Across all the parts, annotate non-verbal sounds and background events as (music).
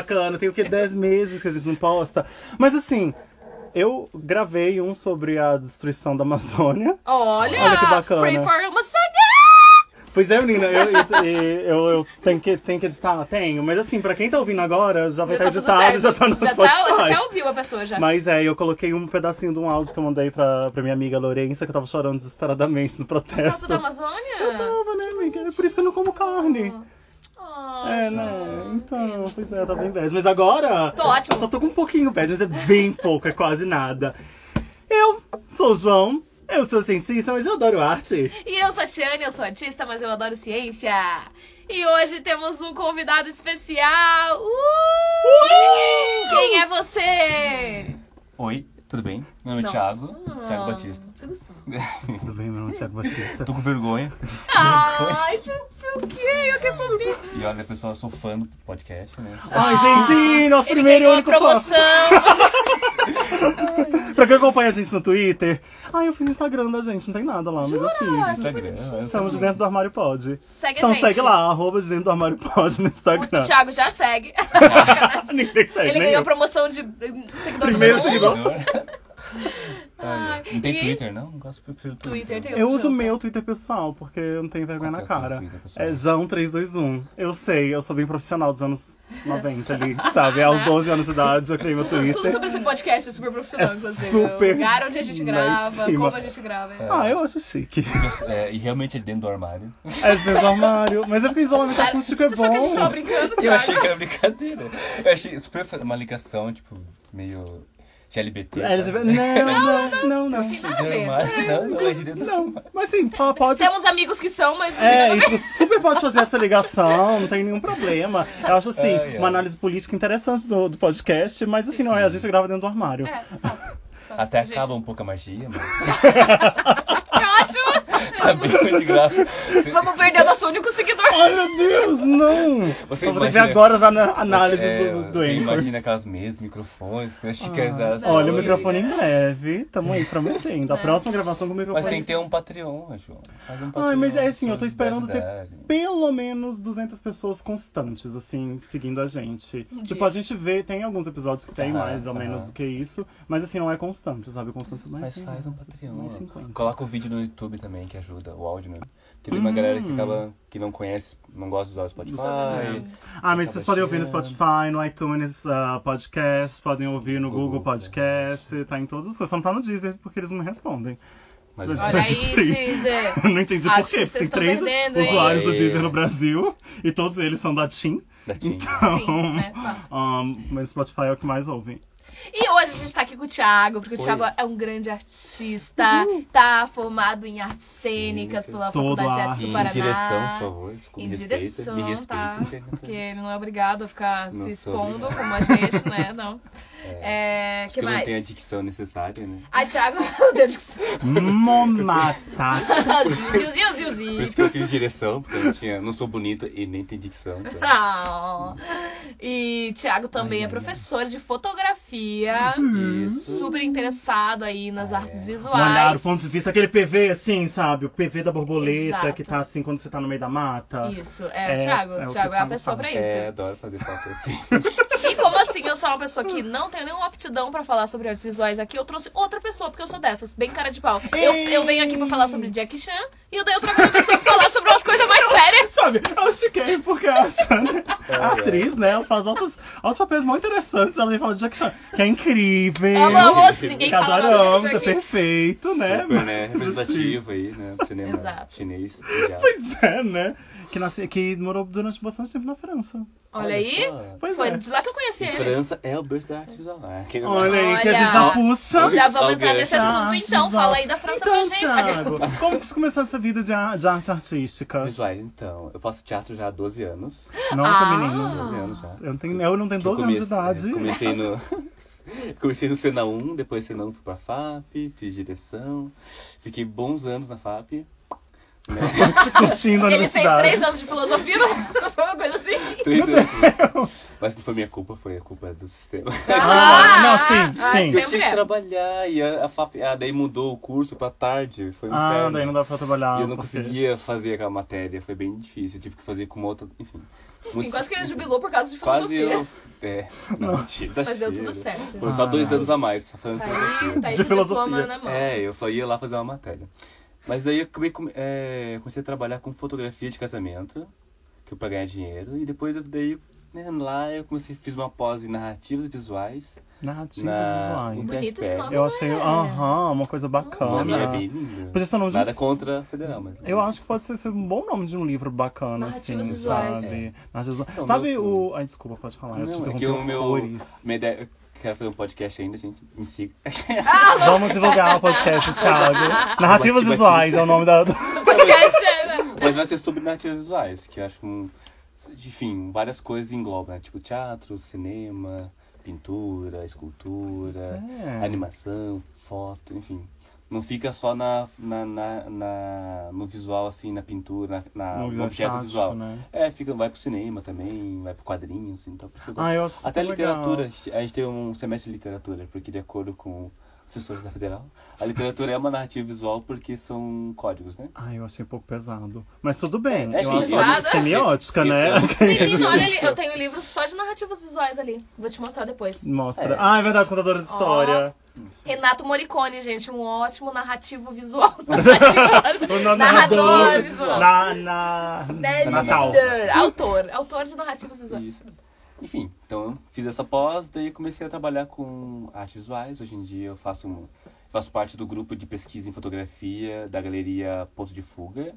bacana. Tem o que? 10 meses que a gente não posta. Mas assim, eu gravei um sobre a destruição da Amazônia. Olha, Olha que bacana. Pray for Amazônia! Pois é, menina, eu, eu, eu, eu tenho, que, tenho que editar? Tenho. Mas assim, pra quem tá ouvindo agora, já vai estar tá tudo editado, já tá no já Spotify. Tá, já até ouviu a pessoa já. Mas é, eu coloquei um pedacinho de um áudio que eu mandei pra, pra minha amiga Lourença, que eu tava chorando desesperadamente no Por causa protesto. da Amazônia? Eu tava, né, amiga? É por isso que eu não como carne. Ah, É, né? não Então, entendo. pois é, tá bem bad. Mas agora. Tô ótimo. Eu só tô com um pouquinho bad, mas é bem (laughs) pouco, é quase nada. Eu sou o João, eu sou cientista, mas eu adoro arte. E eu sou a Tiane, eu sou artista, mas eu adoro ciência. E hoje temos um convidado especial. Uh! Quem é você? Oi, tudo bem? Meu nome é Não. Thiago, Ah, Thiago Batista. (laughs) Tudo bem, meu nome é Thiago Batista. Tô com vergonha. Ai, tchutchuquinho, que fofinho. E olha, pessoal, eu sou fã do podcast, né? Ai, gente, nosso Ele primeiro e ganhou a único promoção. (laughs) Pra quem acompanha a gente no Twitter. Ah, eu fiz Instagram da gente, não tem nada lá, mas eu Jura? fiz. Que Instagram, eu Estamos de dentro do armário pod. Segue a Então gente. segue lá, arroba de dentro do armário pod no Instagram. O Thiago já segue. (laughs) Ninguém segue, Ele ganhou a eu. promoção de eh, seguidor Primeiro número um. seguidor. (laughs) Ai, Não tem e- Twitter, não? Não gosto do Twitter. Twitter tem Eu uso o meu. Twitter pessoal, porque eu não tenho vergonha Qual na é cara. Twitter? É Jão321. Eu sei, eu sou bem profissional dos anos 90 ali, sabe? Aos 12 anos de idade eu criei meu Tudo, tudo Twitter. sobre esse podcast é super profissional, É inclusive. super o lugar onde a gente grava, como a gente grava. É. Ah, eu acho chique. É, e realmente é dentro do armário. É dentro do armário. Mas é porque isolamento Sério, acústico é Você achou que a gente tava bom. brincando, Eu achei que era brincadeira. Eu achei super uma ligação, tipo, meio Sabe? LGBT. (laughs) Não, não, não, não. De. Não, não, é de Não, mas sim, po- pode. Temos amigos que são, mas É, isso super pode fazer essa ligação, não tem nenhum problema. Eu acho assim, uma análise política interessante do, do podcast, mas assim, não é, a gente grava dentro do armário. É, fato. Até Gente, acaba um pouco a magia, mas (laughs) ótimo! tá bem muito grave. Vamos perder nosso único seguidor. Ai meu Deus, não! Você Só que ver imagina- agora as ana- análises É, do, do você Anchor. imagina aquelas mesas, microfones, com as xícaras Ah, olha, o microfone em breve. Tamo aí prometendo. A É. próxima gravação com o microfone. Mas tem que ter um Patreon, João. Faz um Patreon. Ai, mas é assim, eu tô esperando ter pelo menos 200 pessoas constantes, assim, seguindo a gente. Um tipo, dia. a gente vê, tem alguns episódios que tem Aham, mais ou menos aham. do que isso, mas assim, não é constante, sabe? Constante é mais Mas de- faz um Patreon. mais 50. Coloca o vídeo no YouTube também, que ajuda, o áudio, né? Porque tem uma Hum. galera que acaba, que não conhece, não gosta de usar o Spotify. É. Ah, mas vocês podem ouvir no. Spotify, no iTunes ah, Podcast, podem ouvir no Google, Google Podcast, tá em todas as coisas. Só não tá no Deezer porque eles não me respondem. Mas Olha aí, Sim. Deezer. (laughs) não entendi Acho por que quê. vocês Tem três perdendo, hein? usuários do É. Deezer no Brasil e todos eles são da TIM. da Tim. Então, Sim, né? Fato. (laughs) ah, mas Spotify é o que mais ouvem. E hoje a gente tá aqui com o Thiago, porque o Oi. Thiago é um grande artista, tá formado em artes cênicas Sim, pela todo Faculdade de Artes arte. do Em Paraná. direção, por favor. Desculpa, Em respeita. direção, me respeita. tá? Porque ele não é obrigado a ficar Não se expondo obrigado. como a gente, né? (laughs) Não. É, É, que que eu não tenho a mais? dicção necessária, né? Ai, Thiago, (laughs) Deus do céu. Momata. Ziu, ziu, ziu, Por ziu. isso que eu fiz direção, porque eu não, tinha, não sou bonito e nem tenho dicção. (laughs) então. Ah. E Thiago também Ai, é ai, professor de fotografia, Isso. super interessado aí nas É. artes visuais. olhar, o ponto de vista, aquele PV assim, sabe? O PV da borboleta, Exato. que tá assim quando você tá no meio da mata. Isso, é, É, Thiago. é Thiago o é a pessoa faz. pra isso. É, adoro fazer foto assim. (laughs) Como assim eu sou uma pessoa que não tenho nenhuma aptidão pra falar sobre artes visuais aqui, eu trouxe outra pessoa, porque eu sou dessas, bem cara de pau. Eu, eu venho aqui pra falar sobre Jackie Chan e eu trago outra pessoa pra falar sobre umas coisas mais sérias. (laughs) Sabe, eu chiquei porque a Shana, É, a atriz, né, ela faz outros, outros papéis muito interessantes. Ela vem falar de Jack Chan, que é incrível. Amamos, ninguém que fala nada é perfeito, né? Super, né? Representativo aí, né? Do cinema Exato. chinês. Pois é, né? Que, nasce, que morou durante bastante tempo na França. Olha aí. Pois foi é. de lá que eu conheci E ele. França é o berço da arte visual. Aquele- Olha aí, que já puxa. Já vamos entrar nesse assunto Ah, então, visual. fala aí da França então, pra gente. Thiago, como que você começou essa vida de, de arte artística? Visuais, então. Eu faço teatro já há 12 anos. Nossa, Ah. menino. 12 anos já. Eu não tenho, eu não tenho 12 anos de idade. é, comecei no. (laughs) Comecei no Sena 1, depois Sena 1 fui pra FAP, fiz direção. Fiquei bons anos na FAP. Né? Ele fez três anos de filosofia, não não (laughs) foi uma coisa assim? Três anos. Mas não foi minha culpa, foi a culpa do sistema. Ah, não, sim, ah, sim. Eu sempre tinha que é. trabalhar e a, a FAP, ah, daí mudou o curso pra tarde, foi um Ah, inferno. daí não dá pra trabalhar. E eu não porque- conseguia fazer aquela matéria, foi bem difícil. Eu tive que fazer com uma outra, enfim. Enfim, quase que ele jubilou por causa de Quase filosofia. eu. É, (laughs) não, mentira, Mas deu tudo certo. Foram só dois Ah. anos a mais, só fazendo Tá filosofia. aí, tá aí De filosofia. É, eu só ia lá fazer uma matéria. Mas daí eu acabei com- é, comecei a trabalhar com fotografia de casamento, que eu pra ganhar dinheiro, e depois eu daí né, lá eu comecei, fiz uma pós em narrativas visuais. Narrativas na visuais. Bonito esse nome. Eu achei, aham, uma coisa O bacana. nome é bem lindo. Podia ser nome de Nada contra a federal, mas. Eu acho que pode ser, ser um bom nome de um livro bacana, Narrativas assim, visuais. sabe? Narrativas visuais. Não, Sabe meu- o. Ai, desculpa, pode falar. eu te Não, é que o meu. Minha ideia, quero fazer um podcast ainda, gente. Me siga. (laughs) Vamos divulgar o podcast, (laughs) Thiago. Narrativas Bati, visuais é o nome da. (laughs) Podcast, né? Mas vai ser sobre narrativas visuais, que eu acho que, um, enfim, várias coisas englobam, né? Tipo teatro, cinema, pintura, escultura, É. animação, foto, enfim. Não fica só na, na, na, na- no visual, assim, na pintura, na, na- No objeto estático, visual. né? É, fica, vai pro cinema também, vai pro quadrinho, assim, então por isso que eu gosto. Ah, eu Até literatura, legal. a gente- tem um semestre de literatura, porque de acordo com os professores da Federal, a literatura é uma narrativa visual porque são códigos, né? Ah, eu achei um pouco pesado. Mas tudo bem. É, é eu acho pesado. semiótica, né? (laughs) Eu- Menino, olha ali, eu tenho livros só de narrativas visuais ali. Vou te mostrar depois. Mostra. É. Ah, é verdade, contadora de história. Renato Morricone, gente, um ótimo narrativo visual. (laughs) Narrativo- O na- Narrador visual. Na, na, Natal. Autor, autor de narrativas visuais. Isso. Enfim, então eu fiz essa pós, daí comecei a trabalhar com artes visuais. Hoje em dia eu faço, um- faço parte do grupo de pesquisa em fotografia da galeria Ponto de Fuga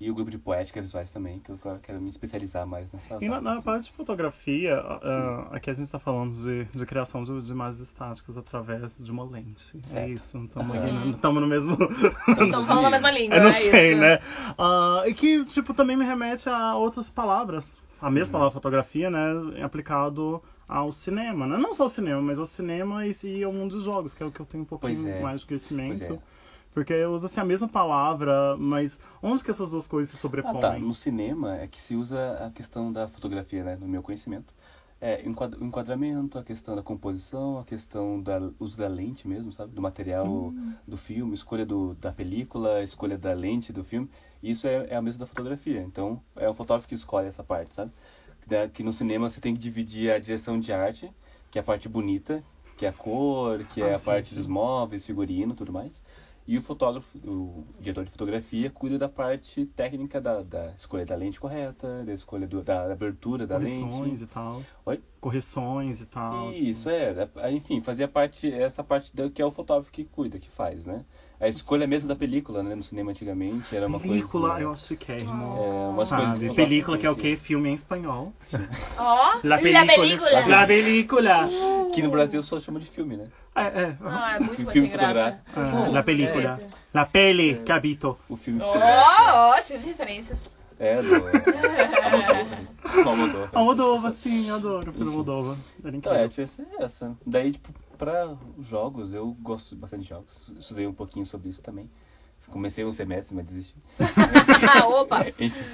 e o grupo de poética visuais também, que eu quero me especializar mais nessas E na, áreas, na assim. parte de fotografia, ah, aqui a gente está falando de, de criação de, de imagens estáticas através de uma lente. É Certo. isso, estamos Aham. no mesmo. Estão (laughs) falando a mesma língua, Eu não é sei, isso. né? Ah, e que, tipo, também me remete a outras palavras. A mesma palavra fotografia, né? Aplicado ao cinema, né? Não só ao cinema, mas ao cinema e, e ao mundo dos jogos, que é o que eu tenho um pouquinho é. mais de conhecimento. Pois é. Porque usa-se a mesma palavra, mas onde que essas duas coisas se Ah, sobrepõem? tá. No cinema é que se usa a questão da fotografia, né? No meu conhecimento. É, o enquadramento, a questão da composição, a questão do uso da lente mesmo, sabe? Do material Hum. do filme, escolha do, da película, escolha da lente do filme. Isso é, é a mesma da fotografia. Então, é o fotógrafo que escolhe essa parte, sabe? Que da- Que no cinema você tem que dividir a direção de arte, que é a parte bonita, que é a cor, que é Ah, a sim, parte sim. dos móveis, figurino, tudo mais. E o fotógrafo, o diretor de fotografia, cuida da parte técnica da, da escolha da lente correta, da escolha do- da abertura da Correções lente. e tal. Oi? Correções e tal. Isso, é. é, Enfim, fazia parte, essa parte da, que é o fotógrafo que cuida, que faz, né? A escolha mesmo da película, né? No cinema antigamente era uma Película, coisa... eu acho chiquérrimo. É, umas coisas que o Sabe? fotógrafo Película que é o quê? Filme em espanhol. Ó, La La película. película. La película. Que no Brasil só chama de filme, né? É, é. Ah, é muito mais Filme graça. Ah, La película. coisa. La peli que habito. O filme Ó, fotográfico. ó, cheio de referências. É, do... Almodóvar. Almodóvar. Almodova, sim, adoro o filme Enfim. Almodova. Era Então, é, a incrível. diferença é essa. Daí, tipo, pra jogos, eu gosto bastante de jogos. Estudei um pouquinho sobre isso também. Comecei um semestre, mas desisti. Ah, (laughs) opa. Enfim.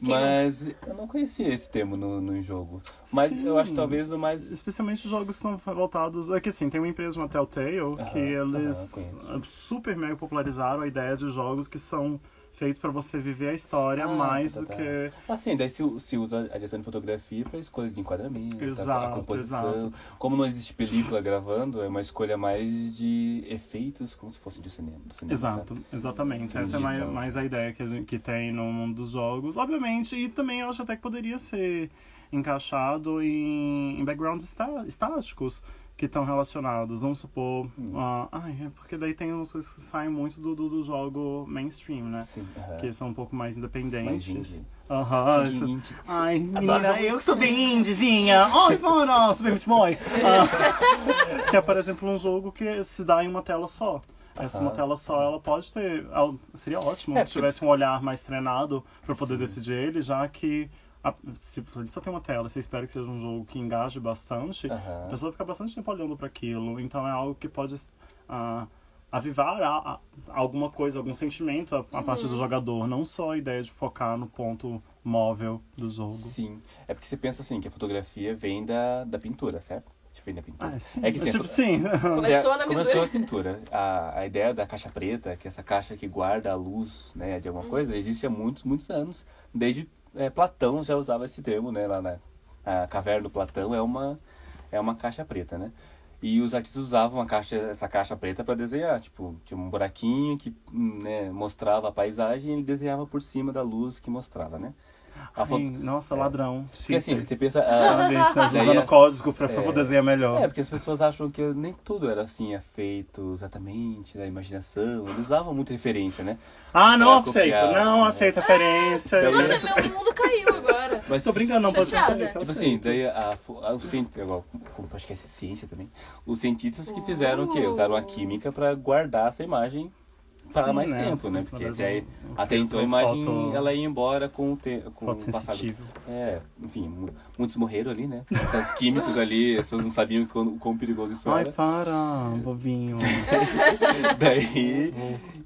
Mas eu não conhecia esse termo no, no jogo. Mas Sim. eu acho talvez o mais. Especialmente os jogos que estão voltados. É que assim, tem uma empresa, uma Telltale, que aham, eles conheço. super mega popularizaram a ideia de jogos que são feitos pra você viver a história Ah, mais tá, do tá. que. Assim, daí se, se usa a direção de fotografia para escolha de enquadramento, a- a Exato, composição. exato. Como não existe película gravando, é uma escolha mais de efeitos, como se fosse de cinema. cinema Exato, sabe? exatamente. Essa é mais, então. mais a ideia que, a gente, que tem no mundo dos jogos. Obviamente, e também eu acho até que poderia ser encaixado em, em backgrounds está- estáticos que estão relacionados. Vamos supor. Hum. ah, ai, é porque daí tem umas coisas que saem muito do, do, do jogo mainstream, né? Sim, aham. Que são um pouco mais independentes. Aham. Isso- indie. Ai, menina, eu que sou bem indiezinha. Ai, bora, (laughs) Super Meat Boy. Ah, (laughs) que é, por exemplo, um jogo que se dá em uma tela só. Essa uma tela só, ela pode ter. ela- Seria ótimo É, que tivesse um olhar mais treinado para poder Sim. decidir ele, já que a- se só tem uma tela, você espera que seja um jogo que engaje bastante, a Aham. pessoa fica bastante tempo olhando para aquilo. Então é algo que pode ah, avivar a- a- alguma coisa, algum sentimento a, a parte Uhum. do jogador, não só a ideia de focar no ponto móvel do jogo. Sim. É porque você pensa assim, que a fotografia vem da, da pintura, certo? Tipo, vem da pintura. Ah, sim. É que sim, a tipo, sim. (laughs) Começou na Começou pintura. a pintura. A, a ideia da caixa preta, que é essa caixa que guarda a luz né, de Uhum. alguma coisa, existe há muitos, muitos anos. Desde é, Platão já usava esse termo, né? Lá na a caverna do Platão é uma, é uma caixa preta, né? E os artistas usavam caixa, essa caixa preta para desenhar. Tipo, tinha um buraquinho que né, mostrava a paisagem e ele desenhava por cima da luz que mostrava, né? Ai, foto... nossa, é. ladrão. Porque assim, você pensa... ah? Nós daí (laughs) usando as- código pra é, poder desenhar melhor. É, porque as pessoas acham que nem tudo era assim, é feito exatamente da imaginação. Eles usavam muita referência, né? Ah, não pra aceito. copiar, não né? aceito referência. Daí- Nossa, meu mundo caiu agora. Mas Tô brincando, não eu Tipo assim, daí a, a, o cientista, agora, como acho que é ciência também, os cientistas que fizeram o quê? Usaram a química para guardar essa imagem para Sim, mais né? tempo, né? Porque até, até então a imagem foto- ela ia embora com o, te, com o passado. É, enfim, mu- muitos morreram ali, né? Os químicos ali, as pessoas não sabiam quão, quão perigoso isso Ai, era. para, bobinho. (laughs) daí,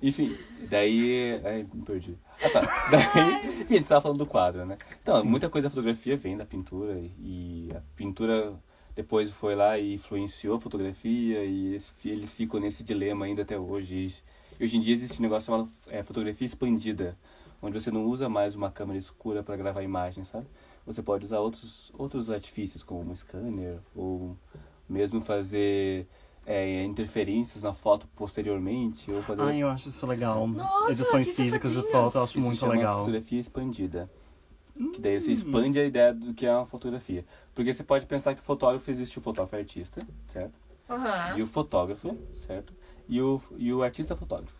enfim, daí. Ai, me perdi. Ah tá. Daí, enfim, a gente tava falando do quadro, né? Então, muita coisa da fotografia vem da pintura e a pintura depois foi lá e influenciou a fotografia e eles ficam nesse dilema ainda até hoje. E hoje em dia existe um negócio chamado é, fotografia expandida, onde você não usa mais uma câmera escura para gravar imagens, sabe? Você pode usar outros, outros artifícios, como um scanner, ou mesmo fazer é, interferências na foto posteriormente, ou fazer Ai, eu acho isso legal. Nossa, Edições físicas de foto eu acho Isso muito legal. fotografia expandida. Que daí você expande a ideia do que é uma fotografia. Porque você pode pensar que o fotógrafo existe o fotógrafo artista, certo? Aham. E o fotógrafo, certo? E o, e o artista fotógrafo.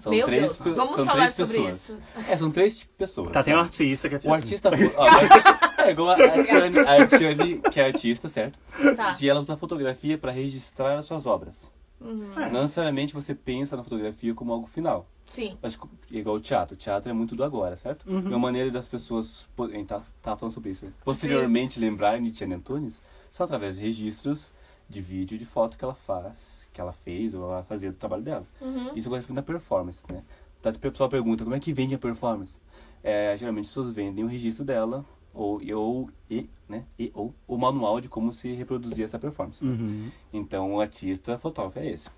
São Meu três, Deus, pe- vamos são falar três sobre pessoas. isso. É, são três tipos de pessoas. Tá, tem um sabe? artista que é tipo... (laughs) O artista. ó, mas é igual a Tiane, que é artista, certo? Tá. E ela usa a fotografia para registrar as suas obras. Uhum. É. Não necessariamente você pensa na fotografia como algo final. Sim. Mas, igual o teatro. O teatro é muito do agora, certo? Uhum. E uma maneira das pessoas. A gente tá, tava falando sobre isso. né? Posteriormente lembrarem de Tiane Antunes são através de registros de vídeo e de foto que ela faz, que ela fez ou ela fazia do trabalho dela. Uhum. Isso corresponde à performance, né? Então, o pessoal pergunta como é que vende a performance? É, geralmente as pessoas vendem o registro dela ou, e- ou, e, né? e, ou o manual de como se reproduzir essa performance. Uhum. Então o artista fotógrafo é esse.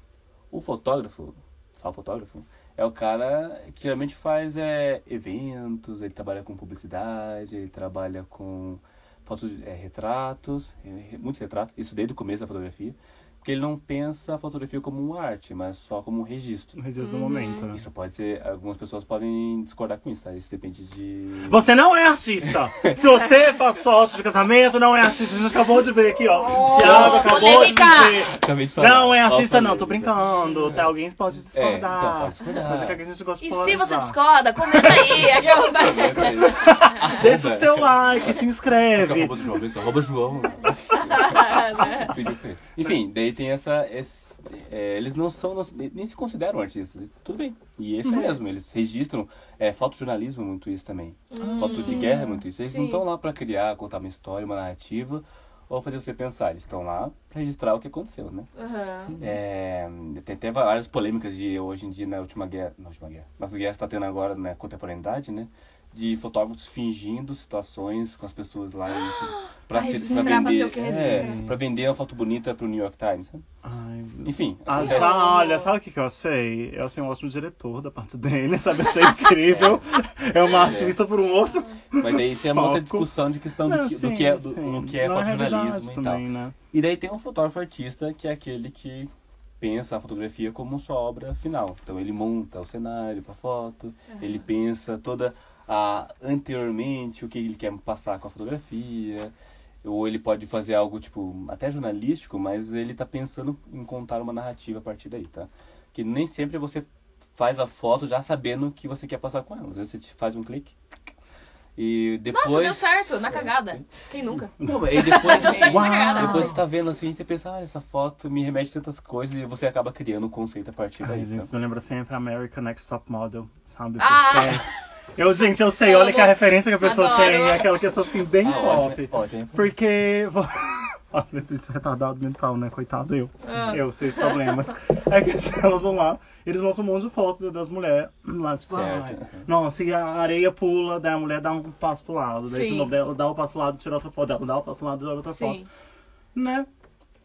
O fotógrafo, só o fotógrafo, é o cara que geralmente faz é, eventos, ele trabalha com publicidade, ele trabalha com fotos, é, retratos, é, muito retrato, isso desde o começo da fotografia, porque ele não pensa a fotografia como uma arte, mas só como um registro. O registro Uhum. do momento, né? Isso pode ser, algumas pessoas podem discordar com isso, tá? Isso depende de... Você não é artista! (laughs) Se você faz foto de casamento, não é artista. A gente acabou de ver aqui, ó. Oh, Thiago acabou polêmica! de dizer. Acabei de falar. Não é artista, não, falei. tô brincando. Tá, alguém pode discordar. É, então, pode discordar. Mas é que a gente gosta de E se você discorda, comenta aí. (laughs) Aquela... Deixa o seu like, se É inscreve. arroba do João. Arroba João. (laughs) Enfim, daí tem essa. esse- é, eles não são. não- nem se consideram artistas. Tudo bem. E esse Uhum. mesmo, eles registram. É, fotojornalismo é muito isso também. Foto de guerra é muito isso. Eles não Sim. estão lá pra criar, contar uma história, uma narrativa. Ou fazer você pensar. Eles estão lá pra registrar o que aconteceu, né? Uhum. É, tem até várias polêmicas de hoje em dia na última guerra, na última guerra, guerras que está tendo agora na contemporaneidade, né? De fotógrafos fingindo situações com as pessoas lá para (gasps) isso o que é, para vender uma foto bonita pro New York Times. sabe? Ai, Enfim, Ah, acontece. olha, sabe o que, que eu achei? Eu achei um ótimo diretor da parte dele, (laughs) sabe? Eu achei incrível. É uma artista por um outro. mas daí isso é uma outra discussão de questão do, que, do sim, que é do, sim. do que é Não fotojornalismo e tal. também, né? E daí tem um fotógrafo artista que é aquele que pensa a fotografia como sua obra final. Então ele monta o cenário para foto, ele pensa toda a anteriormente o que ele quer passar com a fotografia, ou ele pode fazer algo tipo até jornalístico, mas ele tá pensando em contar uma narrativa a partir daí, tá? Que nem sempre você faz a foto já sabendo o que você quer passar com ela. Às vezes você te faz um clique e depois Nossa, deu certo, na É, cagada. Quem nunca? (laughs) não, aí depois, Deu certo na cagada. depois você tá vendo assim, você pensa, ah, essa foto me remete a tantas coisas e você acaba criando um conceito a partir Ai, daí. gente, tá? isso me lembra sempre American Next Top Model, sabe? Ah! (laughs) Eu, gente, eu sei, olha que a referência que a pessoa Adoro. tem é aquela questão assim, bem Ah, pop. ótimo. Porque. (laughs) Olha, esse retardado mental, né? Coitado eu. Ah. Eu, sei os problemas. É que (laughs) elas vão lá, eles mostram um monte de fotos das mulheres lá, tipo, nossa, e a areia pula, daí a mulher dá um passo pro lado, daí de Sim. novo ela dá um passo pro lado, tira outra foto, ela dá um passo pro lado, tira outra foto, Sim. né?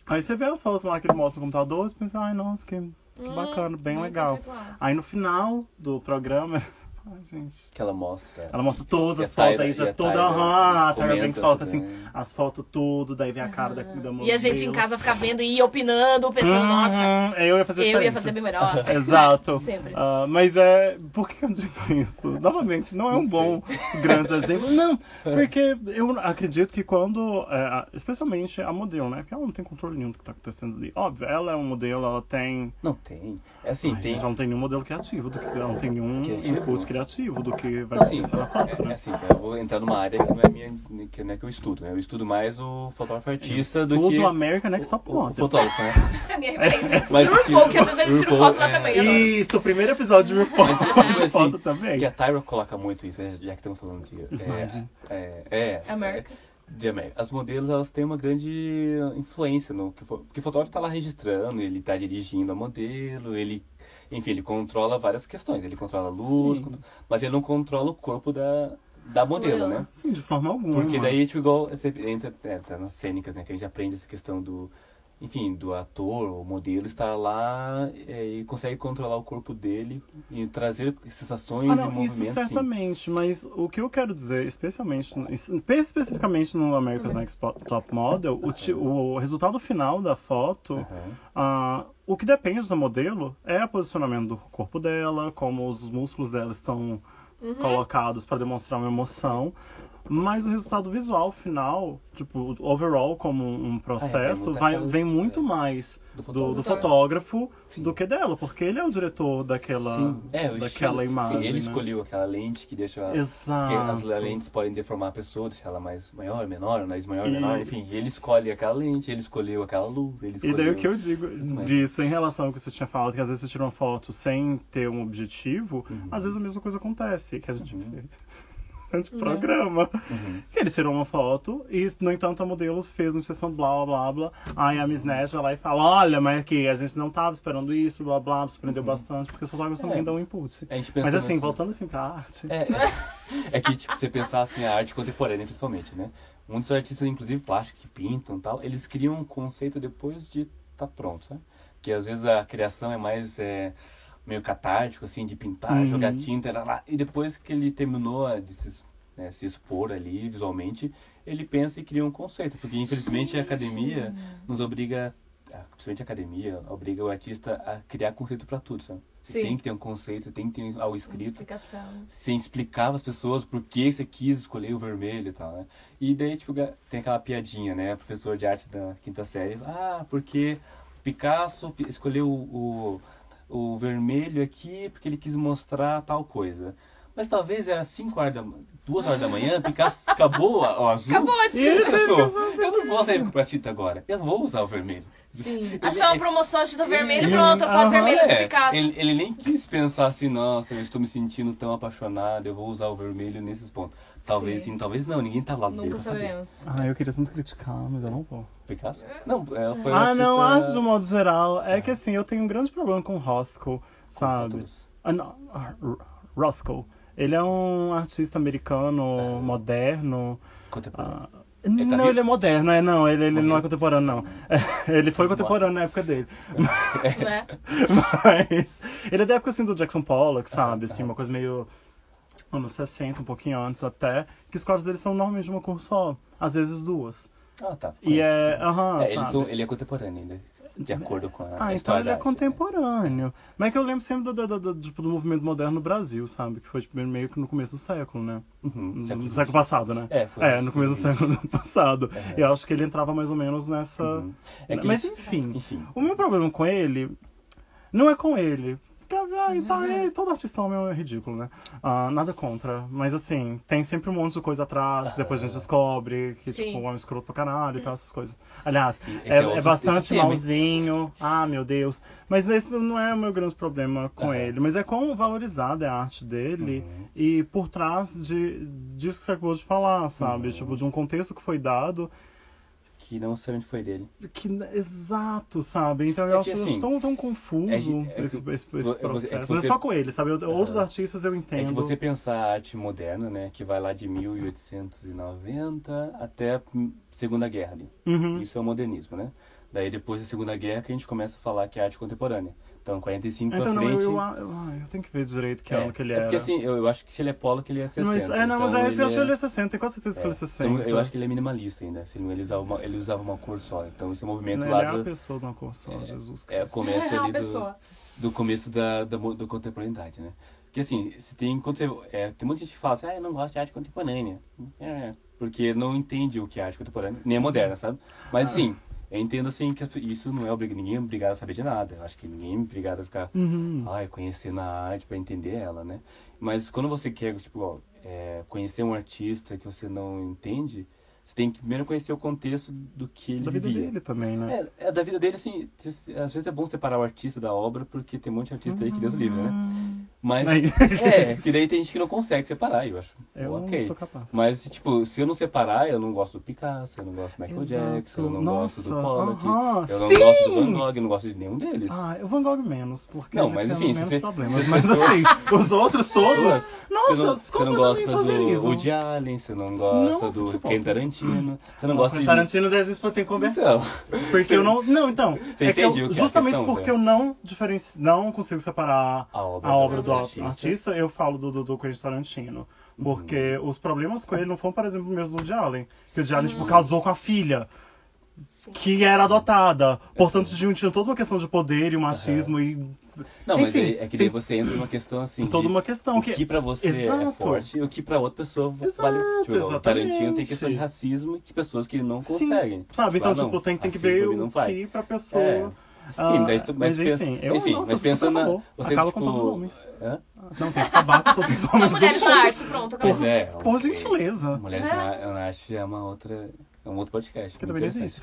Aí você vê as fotos lá que ele mostra no computador, você pensa, ai, nossa, que, que Hum, bacana, bem legal. Aí no final do programa, (laughs) ai, gente, Que ela mostra. ela mostra todas E as fotos aí, já toda, aham, a Tyra Banks coloca assim, também. as fotos tudo, daí vem a cara da, da E a gente em casa fica vendo e opinando, pensando, nossa, eu ia fazer eu ia fazer bem melhor. (laughs) Exato. Sempre. Ah, mas é. Por que eu digo isso? Novamente, não é um Não bom (laughs) grande exemplo. Não, (laughs) porque eu acredito que quando. é, especialmente a modelo, né? Porque ela não tem controle nenhum do que tá acontecendo ali. Óbvio, ela é um modelo, ela tem. Não tem. É assim, Ai, tem. gente, ela não tem nenhum modelo criativo, do que, ela não tem nenhum input criativo do que vai Não, sim, acontecer na foto, é, né? é assim, eu vou entrar numa área que não é minha, que não é que eu estudo, né? Eu estudo mais o fotógrafo artista do que American Next Top o, o Model. fotógrafo, né? É a minha referência. (laughs) Mas RuPaul, que- às vezes eles tiram foto lá é. também. eu adoro. Isso, o primeiro episódio de RuPaul (laughs) Mas, assim, foto também. que a Tyra coloca muito isso, né? já que estamos falando de... Smizing. É, é, é, de América. As modelos, elas têm uma grande influência no que porque o fotógrafo está lá registrando, ele está dirigindo a modelo, ele, enfim, ele controla várias questões. Ele controla a luz, Sim. mas ele não controla o corpo da, da modelo, Modelo. né? Sim, de forma alguma. Porque daí, tipo, igual você entra é, tá nas cênicas, né? Que a gente aprende essa questão do, enfim, do ator ou modelo estar lá é, e consegue controlar o corpo dele e trazer sensações Ah, e não, movimentos. isso sim. certamente, mas o que eu quero dizer, especialmente, especificamente no America's Next Top Model, o, o resultado final da foto, ah, o que depende do modelo é o posicionamento do corpo dela, como os músculos dela estão Uhum. colocados para demonstrar uma emoção. Mas o resultado visual final, tipo, overall como um processo, muita vai, cara vem de- muito é. mais Do do, do fotógrafo. fotógrafo do que dela, porque ele é o diretor daquela, é, daquela estilo. imagem. Ele né? escolheu aquela lente que deixa. Exato. As lentes podem deformar a pessoa, deixar ela mais maior, menor, nariz maior, E- menor, enfim. Ele escolhe aquela lente, ele escolheu aquela luz, ele E escolheu. daí o que eu digo disso em relação ao que você tinha falado, que às vezes você tira uma foto sem ter um objetivo, Uhum. às vezes a mesma coisa acontece, que a gente Uhum. Durante o programa. Uhum. Que ele tirou uma foto e, no entanto, a modelo fez uma sessão blá blá blá. Aí a Miss Nash vai lá e fala: Olha, mas que a gente não tava esperando isso, blá blá, surpreendeu bastante, porque os fotógrafos também Uhum. É. dão um input. A gente Mas pensando assim, voltando assim pra arte. É, é, é que, tipo, você pensar assim, a arte contemporânea, principalmente, né? Muitos artistas, inclusive plásticos, que pintam e tal, eles criam um conceito depois de estar pronto, sabe? Que às vezes a criação é mais é, meio catártico, assim, de pintar, Uhum. jogar tinta, lá, lá, e depois que ele terminou de se, né, se expor ali visualmente, ele pensa e cria um conceito, porque infelizmente a academia nos obriga, a- principalmente a academia, obriga o artista a criar conceito para tudo, sabe? Você Sim. tem que ter um conceito, tem que ter algo Uma escrito explicação. sem explicar para as pessoas por que você quis escolher o vermelho e tal, né? E daí, tipo, tem aquela piadinha, né? Professor de arte da quinta série. Ah, porque Picasso pi- escolheu o, o, vermelho aqui porque ele quis mostrar tal coisa. Mas talvez era 5 horas da manhã, 2 horas da manhã, Picasso acabou a- o azul. Acabou a tinta. eu não vou sair com a tinta agora, eu vou usar o vermelho. Sim. Achou uma promoção de tinta vermelha ele- pronto, eu faço vermelho de é, Picasso. Ele, ele nem quis pensar assim, nossa, eu estou me sentindo tão apaixonado, eu vou usar o vermelho nesses pontos. Talvez Sim. sim, talvez não, ninguém tá lá do Nunca saberemos. Ah, eu queria tanto criticar, mas eu não vou. Picasso? Não, ela foi Ah, não, artista acho de um modo geral. É que assim, eu tenho um grande problema com Rothko, com sabe? Ah, não, ah, R- Rothko. Ele é um artista americano, moderno. Contemporâneo. ah, tá não, vivo? ele é moderno, é não, ele, ele não é contemporâneo, não. (laughs) ele foi contemporâneo na época dele. Né? (laughs) (laughs) Mas ele é da época assim do Jackson Pollock, sabe? Assim, uma coisa meio anos 60, um pouquinho antes até, que os quadros dele são normalmente de uma cor só, às vezes duas. Ah, tá. E é, aham, É, são- ele é contemporâneo ainda, de acordo com a Ah, então história ele é da arte, né? contemporâneo. Mas é que eu lembro sempre do, do, do- tipo, do movimento moderno no Brasil, sabe? Que foi tipo, meio que no começo do século, né? Uhum, No século século, passado, né? É, foi É, no começo do século passado. Uhum. E eu acho que ele entrava mais ou menos nessa. Uhum. É Mas enfim, enfim. o meu problema com ele não é com ele. Ah, então, Uhum. ele- todo artista homem é ridículo, né? Ah, nada contra. Mas assim, tem sempre um monte de coisa atrás que depois a gente descobre que Sim. tipo, o homem escroto pra caralho e tal, essas coisas. Aliás, é, é é bastante malzinho. Ah, meu Deus. Mas esse não é o meu grande problema com Aham. ele. Mas é quão valorizada é a arte dele Uhum. e por trás de, disso que você acabou de falar, sabe? Uhum. Tipo, de um contexto que foi dado que não necessariamente foi dele. Que, exato, sabe? Então eu É acho que, eu assim, tão, tão confuso é que- é que esse, esse- esse é você- processo. é Mas é você- só com ele, sabe? Eu- Outros artistas eu É entendo. que você pensar a arte moderna, né, que vai lá de 1890 até hum, Segunda Guerra ali. Uhum. Isso é o modernismo, né? Daí depois da Segunda Guerra que a gente começa a falar que é arte contemporânea. Então, 45 Então pra não, frente... eu, eu, eu, ah, eu tenho que ver direito que ano que ele é era. porque assim, eu, eu acho que se ele é Pollock, ele é 60. mas, é, não, mas então é, esse eu acho que é- ele é 60, tenho quase certeza que é, ele é 60. então, eu acho que ele é minimalista ainda. Assim, ele, usava uma, ele usava uma cor só. Então esse movimento Ele lá é a do, pessoa de uma cor só, Jesus é, Cristo. começa (laughs) É uma ali do, pessoa. do começo da, da, da contemporaneidade, né? Porque assim, se tem, quando você, é, tem muita gente que fala assim, ah, eu não gosto de arte contemporânea. É, porque não entende o que é arte contemporânea, nem é moderna, sabe? Mas assim, eu entendo assim que isso não é obrigado, ninguém é obrigado a saber de nada. Eu acho que ninguém é obrigado a ficar, Uhum. ai, conhecendo a arte pra entender ela, né? Mas quando você quer, tipo, ó, é, conhecer um artista que você não entende, você tem que primeiro conhecer o contexto do que ele Da vida vivia. dele também, né? É, é da vida dele, assim, às vezes é bom separar o artista da obra, porque tem um monte de artista aí que Deus livre, né? Mas, Aí- é, que daí tem gente que não consegue separar, eu acho. Eu ok. não sou capaz. Mas, tipo, se eu não separar, eu não gosto do Picasso, eu não gosto do Michael Exato. Jackson, eu não Nossa, gosto do Pollock, aham, eu não sim! gosto do Van Gogh, eu não gosto de nenhum deles. Ah, o Van Gogh menos, porque Não, mas enfim, menos você- problemas. Mas assim, os outros (laughs) todos, Você nossa, não, você não gosta do. Woody Allen, você não gosta Não, do tipo, Quentin Tarantino, você não gosta de... Tarantino às vezes tem que conversar. Então, Porque eu não. Não, então. (laughs) Você é que eu- entende o que é a justamente questão, porque né? eu não diferenci... não consigo separar A obra a do obra do artista. artista, eu falo do, do, do Quentin Tarantino. Porque Uhum. os problemas com ele não foram, por exemplo, mesmo do Woody Allen. Que o Woody Allen, tipo, casou com a filha. Sim. Que era adotada. Portanto, tinha tinha toda uma questão de poder e machismo e. não, mas Enfim, aí é que daí tem você entra numa questão assim toda uma questão o que. que pra você é Exato. forte e o que pra outra pessoa Exato, vale. Tipo, o Tarantino tem questão de racismo e que pessoas que não Sim, conseguem. Sabe? Então, ah, não, tipo, tem, tem que ver não o que pra pessoa. É. ah, Enfim, daí tu- mas, mas pensa, enfim, eu enfim, nossa, mas pensa na. acabou. Você, Acaba tipo, com todos os homens. Hã? Não, tem que acabar com todos os homens. mulheres do na arte, pronto, acabou. Pois é. Por gentileza. Mulheres É. na, na arte é uma outra. É um outro podcast. Que também não existe.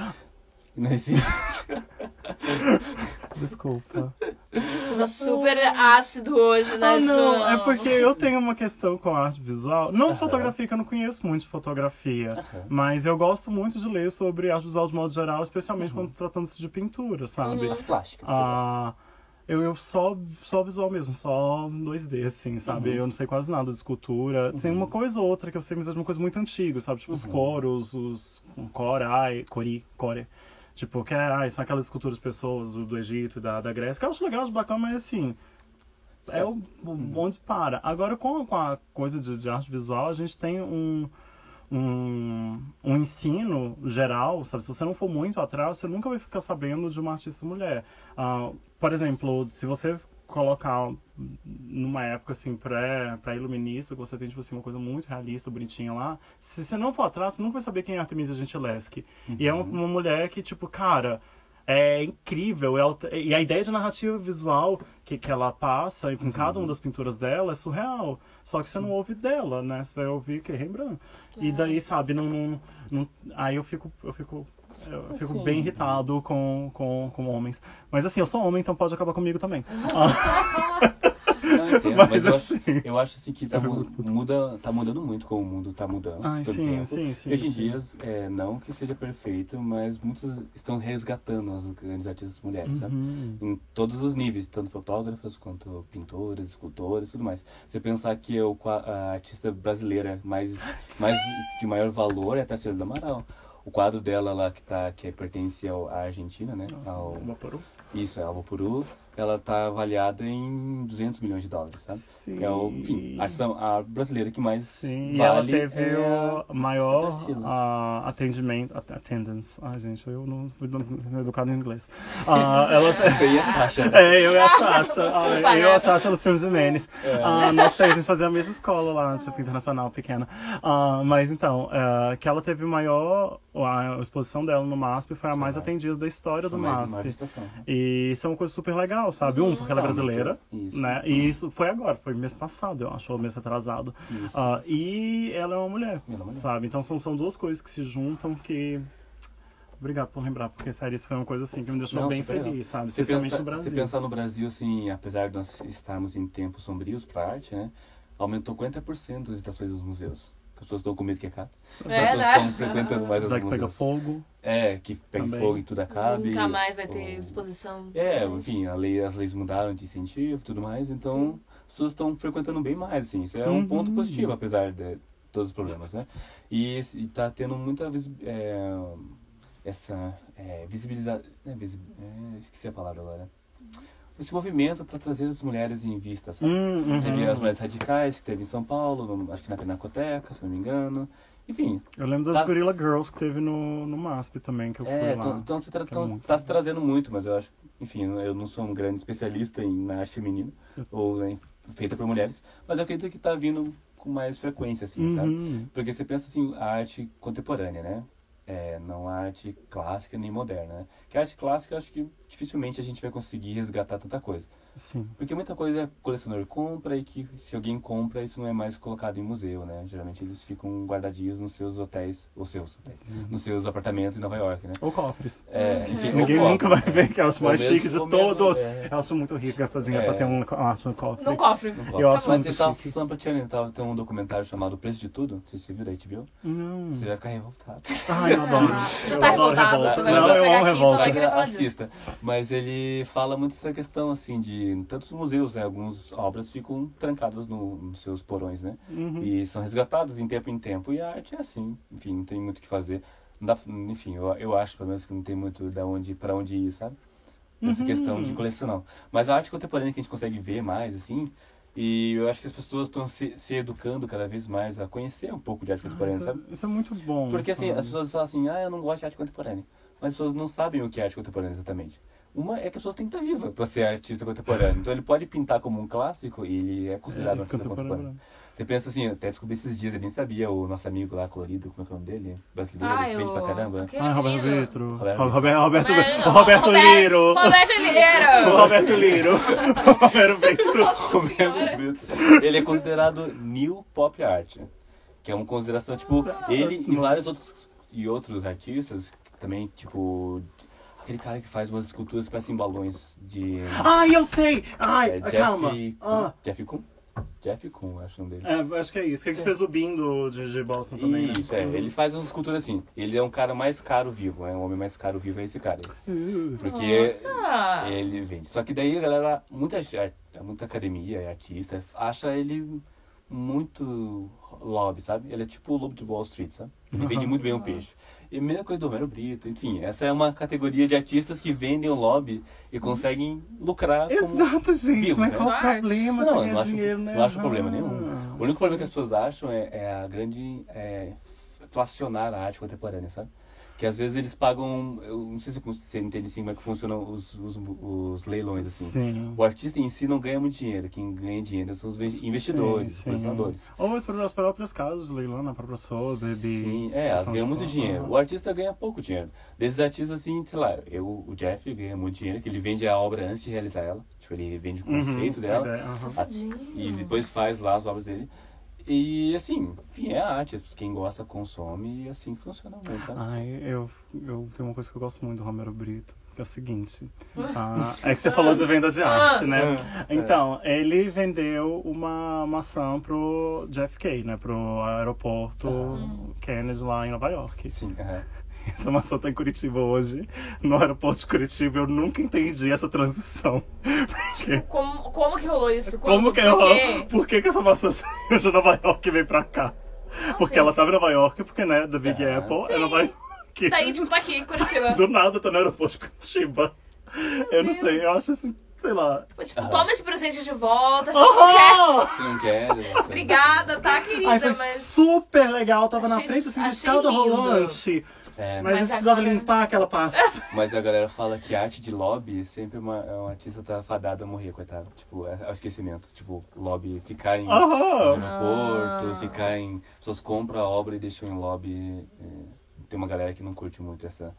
Não existe. (laughs) Desculpa. Você tá super ácido hoje, né, Ah, não, João? é porque eu tenho uma questão com a arte visual. Não Aham. fotografia, que eu não conheço muito de fotografia. Aham. Mas eu gosto muito de ler sobre arte visual de modo geral, especialmente Uhum. quando tratando-se de pintura, sabe? As plásticas. você gosta. Eu, eu só, só visual mesmo, só 2D, assim, sabe? Uhum. Eu não sei quase nada de escultura. Tem uma coisa ou outra que eu sei, mas é uma coisa muito antiga, sabe? Tipo os Uhum. coros, os corai, cori, core. Tipo, que é, ai, são aquelas esculturas de pessoas do, do Egito e da, da Grécia, que eu acho legal, bacana, mas assim, é o, o- onde para. Agora, com, com a coisa de, de arte visual, a gente tem um, um, um ensino geral, sabe? Se você não for muito atrás, você nunca vai ficar sabendo de uma artista mulher. Ah, por exemplo, se você colocar numa época assim pré pré iluminista que você tem tipo assim uma coisa muito realista bonitinha lá se você não for atrás você nunca vai saber quem é Artemisia Gentileschi e é uma, uma mulher que tipo cara é incrível ela, te- e a ideia de narrativa visual que, que ela passa em cada uma das pinturas dela é surreal só que você não ouve dela né você vai ouvir que é Rembrandt e daí sabe não, não, não- aí eu fico eu fico eu fico Assim. bem irritado com, com, com homens. Mas assim, eu sou homem, então pode acabar comigo também. Ah, (laughs) (laughs) Não, (laughs) eu entendo, Mas mas, eu, assim- acho, eu acho assim que tá, Eu muda, tá mudando muito como o mundo tá mudando. Ai, pelo sim, tempo. sim, sim, Hoje em dia, é, não que seja perfeito, mas muitos estão resgatando as grandes artistas mulheres, sabe? Uhum. Em todos os níveis, tanto fotógrafas quanto pintoras, escultoras e tudo mais. Você pensar que qua- a artista brasileira mais, (laughs) mais de maior valor é a Tarsila do Amaral. O quadro dela lá que, tá, que pertence ao, à Argentina, né? Ao, Vaporou? isso, é a Puru, ela tá avaliada em 200 milhões de dólares, sabe? É o, enfim, a, a brasileira que mais Sim, e vale ela teve é o maior ah, atendimento, at- attendance. Ai, gente, eu não fui educado em inglês. Ah, (laughs) ela Você e a Sasha. É, eu e a Sasha. Desculpa, eu e a né? Sasha Luciano Jimenez. É. Ah, nós três, a gente fazia a mesma escola lá, tipo, internacional, pequena. Ah, mas então, ah, que ela teve o maior. A exposição dela no MASP foi a mais Foi. atendida da história do Foi mais- mais MASP. E isso é uma coisa super legal, sabe? Um, porque ela é brasileira, isso. né? E isso foi agora, foi mês passado, eu acho, ou mês atrasado. Ah, e ela é uma mulher, é uma mulher. sabe? Então são, são duas coisas que se juntam que. Obrigado por lembrar, porque sério, isso foi uma coisa assim que me deixou Não, bem legal. feliz, sabe? Especialmente pensar, no Brasil. Se pensar no Brasil, assim, apesar de nós estarmos em tempos sombrios para arte, né? aumentou 40% as visitações dos museus. As pessoas estão com medo que acabe. É, As pessoas né? estão frequentando mais os Será que pega fogo? É, que pega Também. fogo e tudo acabe. Nunca mais vai ter ou- exposição. É, enfim, a lei, as leis mudaram de incentivo e tudo mais, então Sim. as pessoas estão frequentando bem mais, assim. Isso é Uhum. um ponto positivo, apesar de todos os problemas, né? E, esse- e tá tendo muita é, essa é, visibilização. É, visi- é, esqueci a palavra agora. Esse movimento para trazer as mulheres em vista, sabe? Hum, uhum. Teve as mulheres radicais que teve em São Paulo, no- acho que na Pinacoteca, se não me engano. Enfim, Eu lembro das Tá- Gorilla Girls que teve no, no MASP também, que eu fui é, lá. estão se tra é tão- muito- tá se trazendo muito, mas eu acho, enfim, eu não sou um grande especialista em na arte feminina ou né, feita por mulheres, mas eu acredito que tá vindo com mais frequência, assim, sabe? Uhum. Porque você pensa assim, a arte contemporânea, né? É, não a arte clássica nem moderna, né? Que a arte clássica, eu acho que dificilmente a gente vai conseguir resgatar tanta coisa. Sim. Porque muita coisa é colecionador compra e que se alguém compra, isso não é mais colocado em museu, né? Geralmente eles ficam guardadinhos nos seus hotéis, ou seus hotéis, nos seus apartamentos em Nova York, né? Ou cofres. É, enfim, Ninguém ou nunca vai cofre, ver que acho Ou mais mesmo- chique de ou mesmo, todos. é. Eu acho muito rico gastar dinheiro É. pra ter um, um arte no cofre. Num cofre. Não cofre. Eu acho Mas você tava chique. falando pra Tiana, tava- tem um documentário chamado O Preço de Tudo, não sei se você viu da HBO, Não. você vai ficar revoltado. Ai, eu adoro. Você Eu tá revoltado, revolta. você vai Não, eu amo revolta. assista. Mas ele fala muito essa questão, assim, de tantos museus, né? Algumas obras ficam trancadas no- nos seus porões, né? Uhum. E são resgatadas em tempo em tempo. E a arte é assim, enfim, não tem muito o que fazer. Dá- enfim, eu, eu acho, pelo menos, que não tem muito da onde, para onde ir, sabe? Essa Uhum. questão de colecionar. Mas a arte contemporânea que a gente consegue ver mais, assim, e eu acho que as pessoas estão se, se educando cada vez mais a conhecer um pouco de arte contemporânea, Isso, sabe? é- isso é muito bom. Porque assim, sabe? as pessoas falam assim, ah, eu não gosto de arte contemporânea. Mas as pessoas não sabem o que é arte contemporânea exatamente. Uma é que a pessoa tem que estar viva para ser artista contemporâneo. Então ele pode pintar como um clássico e ele é considerado um artista contemporâneo. Você pensa assim, até descobri esses dias, eu nem sabia, o nosso amigo lá colorido, como é que é o nome dele? Brasileiro, Ah, que vende pra caramba. Ah, Roberto. Vitro. Roberto Roberto, Roberto, Roberto- Roberto Liro. Roberto O Liro. (laughs) Roberto Liro. O Roberto Brito. Roberto. Ele é considerado new pop art, que é uma consideração tipo ele e vários outros e outros artistas também tipo aquele cara que faz umas esculturas que parecem balões de Ai, eu sei. Ai, é, calma. Jeff Ah, Jeff Koons Jeff Koons acho o nome dele é, acho que é isso. Que ele fez o Bin do de Boston também, né? Isso, é. Ele faz umas esculturas assim. Ele é um cara mais caro vivo, é um homem mais caro vivo é esse cara. Uh, Porque Nossa. ele vende. Só que daí a galera, muita, art- muita academia, artista, acha ele muito lobby, sabe? Ele é tipo o lobo de Wall Street, sabe? Ele vende muito bem o peixe. E a mesma coisa do Romero Brito, enfim, essa é uma categoria de artistas que vendem o lobby e conseguem lucrar. Exato, gente. vivos, mas né? qual o problema? Não, não acho, dinheiro, né? não acho problema Ah. nenhum. O único problema que as pessoas acham é, é a grande é, inflacionar a arte contemporânea, sabe? Que às vezes eles pagam, eu não sei se você entende assim como é que funcionam os, os, os leilões assim. Sim. O artista em si não ganha muito dinheiro, quem ganha dinheiro são os ve- investidores, Sim, sim. colecionadores. Ou pelas próprias casas de leilão, na própria Sotheby's. Sim, é, elas ganham muito dinheiro. O artista ganha pouco dinheiro. Desses artistas, assim, sei lá, eu, o Jeff ganha muito dinheiro, que ele vende a obra antes de realizar ela. Tipo, ele vende o conceito Uhum, dela. a ideia, aham. a- Safadinho. e depois faz lá as obras dele. E assim, enfim, é arte. Quem gosta consome e assim funciona muito, sabe? Ai, eu, eu tenho uma coisa que eu gosto muito do Romero Brito, que é o seguinte. (laughs) ah, é que você falou de venda de arte, né? Ah, Então, ele vendeu uma maçã pro JFK, né? Pro aeroporto Kennedy lá em Nova York. Sim, aham. (laughs) Essa maçã tá em Curitiba hoje, no aeroporto de Curitiba. Eu nunca entendi essa transição. (laughs) Porque Como, como que rolou isso? como Quando? que Por ela, quê? por que, que essa maçã (laughs) saiu de Nova York e veio pra cá? Porque Ok. ela tava em Nova York, porque, né, da Big Ah, Apple sim. é Nova York. Daí, tipo, tá aqui, em Curitiba. Do nada tá no aeroporto de Curitiba. eu não Deus. sei, eu acho assim, sei lá. Foi tipo, Aham. toma esse presente de volta. A gente não quer. Aham! Se não quer, (laughs) você- Obrigada, tá, querida? Ai, foi mas. super legal, tava na Achei- frente assim, de achei escada lindo. rolante. É, Mas, Mas a gente precisava agora- limpar aquela parte. (laughs) Mas a galera fala que arte de lobby sempre uma, é um artista tá fadado a morrer, coitado. Tipo, é, é o esquecimento. Tipo, lobby, ficar em Aham! aeroporto, Ah. ficar em. As pessoas compram a obra e deixam em lobby. é, tem uma galera que não curte muito essa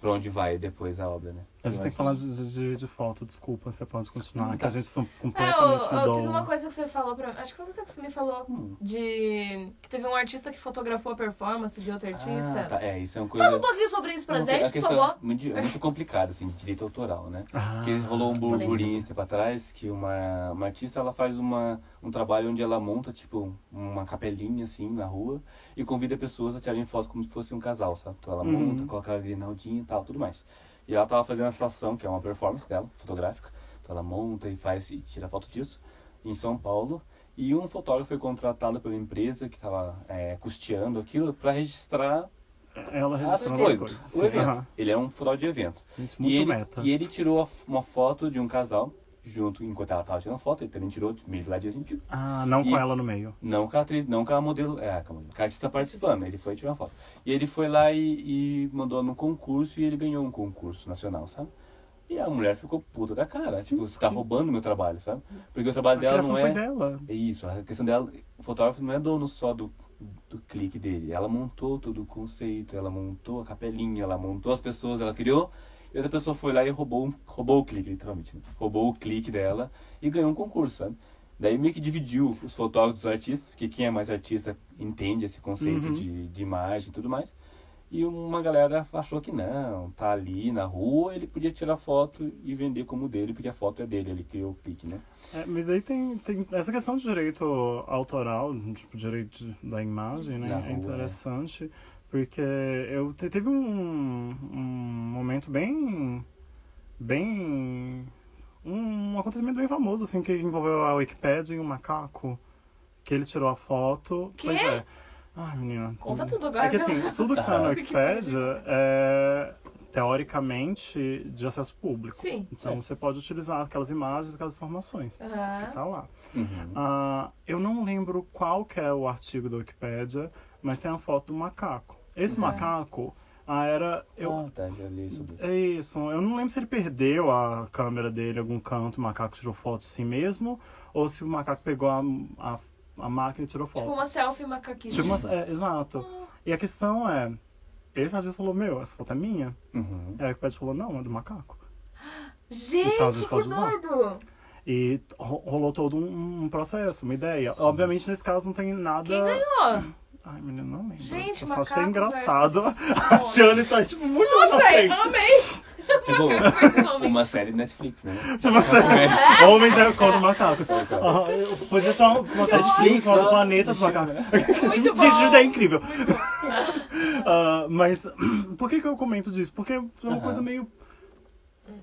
pra onde vai depois a obra, né? A gente tem que falar de, de, de foto, desculpa, você pode continuar, Não, que a tá. gente está É, eu, completamente eu, mudou. teve uma coisa que você falou pra Acho que foi você que me falou Hum. de. Que teve um artista que fotografou a performance de outro artista. Ah, tá. É, isso é uma coisa... Fala um pouquinho sobre isso pra Não, gente, a por favor. é muito, é muito complicada, assim, de direito autoral, né? Ah, Porque rolou um burburinho esse tempo atrás que uma, uma artista ela faz uma, um trabalho onde ela monta tipo uma capelinha assim na rua e convida pessoas a tirarem foto como se fosse um casal, sabe? Então ela Uhum. monta, coloca a grinaldinha e tal, tudo mais. E ela tava fazendo essa ação, que é uma performance dela, fotográfica. Então ela monta e faz e tira foto disso em São Paulo. E um fotógrafo foi contratado pela empresa que estava custeando aquilo para registrar Ela as registrando as coisas, o evento. aham. Ele é um fotógrafo de evento. Isso, E muito ele, meta. e ele tirou uma foto de um casal, junto, enquanto ela tava tirando foto, ele também tirou meio de ladinho assim, tipo, Ah, não com E- ela no meio. não com a atriz, não com a modelo, é, com a, com artista participando, ele foi tirar foto. E ele foi lá e, e mandou no concurso e ele ganhou um concurso nacional, sabe? E a mulher ficou puta da cara, Sim, tipo, você tá roubando meu trabalho, sabe? Porque o trabalho A dela não é... dela. É isso, a questão dela, o fotógrafo não é dono só do, do clique dele. Ela montou todo o conceito, ela montou a capelinha, ela montou as pessoas, ela criou. E outra pessoa foi lá e roubou, roubou o clique, literalmente. né? Roubou o clique dela e ganhou um concurso, sabe? Daí meio que dividiu os fotógrafos dos artistas, porque quem é mais artista entende esse conceito Uhum. de, de imagem e tudo mais. E uma galera achou que não, tá ali na rua, ele podia tirar foto e vender como dele, porque a foto é dele, ele criou o clique, né? É, mas aí tem, tem essa questão de direito autoral, tipo, direito da imagem, né? É rua, interessante, porque eu te- teve um, um momento bem, bem, um acontecimento bem famoso, assim, que envolveu a Wikipedia e um macaco, que ele tirou a foto. Quê? Pois é. Ai, menina. Conta tudo agora. É que assim, tudo que tá na (laughs) Ah. Wikipedia é teoricamente de acesso público. Sim. Então você pode utilizar aquelas imagens, aquelas informações. Que Aham. tá lá. Uhum. Ah, eu não lembro qual que é o artigo da Wikipedia, mas tem a foto do macaco. Esse Uhum. macaco ah, era. Eu, Ah, tá, já li sobre isso. é isso. Eu não lembro se ele perdeu a câmera dele em algum canto, o macaco tirou foto de si mesmo, ou se o macaco pegou a, a, a máquina e tirou foto. Tipo uma selfie macaquinha. Tipo uma- é, exato. E a questão é, esse artista falou, meu, essa foto é minha. Uhum. E a Wikipedia falou, não, é do macaco. Gente, Então, que pode usar. doido. E ro- rolou todo um, um processo, uma ideia. Obviamente, nesse caso, não tem nada... Quem ganhou? Ai, menino, não lembro. Gente, eu só achei engraçado. (laughs) A Tiane tá, tipo, muito na Nossa, frente. amei. Tipo, uma série Netflix, né? Tipo assim, homens é contra macacos. Macacos. Ah, podia ser uma, uma série de filmes chamada Netflix, Planeta dos? Macacos. Muito (laughs) tipo, bom. gente, ideia incrível. Ah, mas (clears throat) por que, que eu comento disso? Porque é uma coisa meio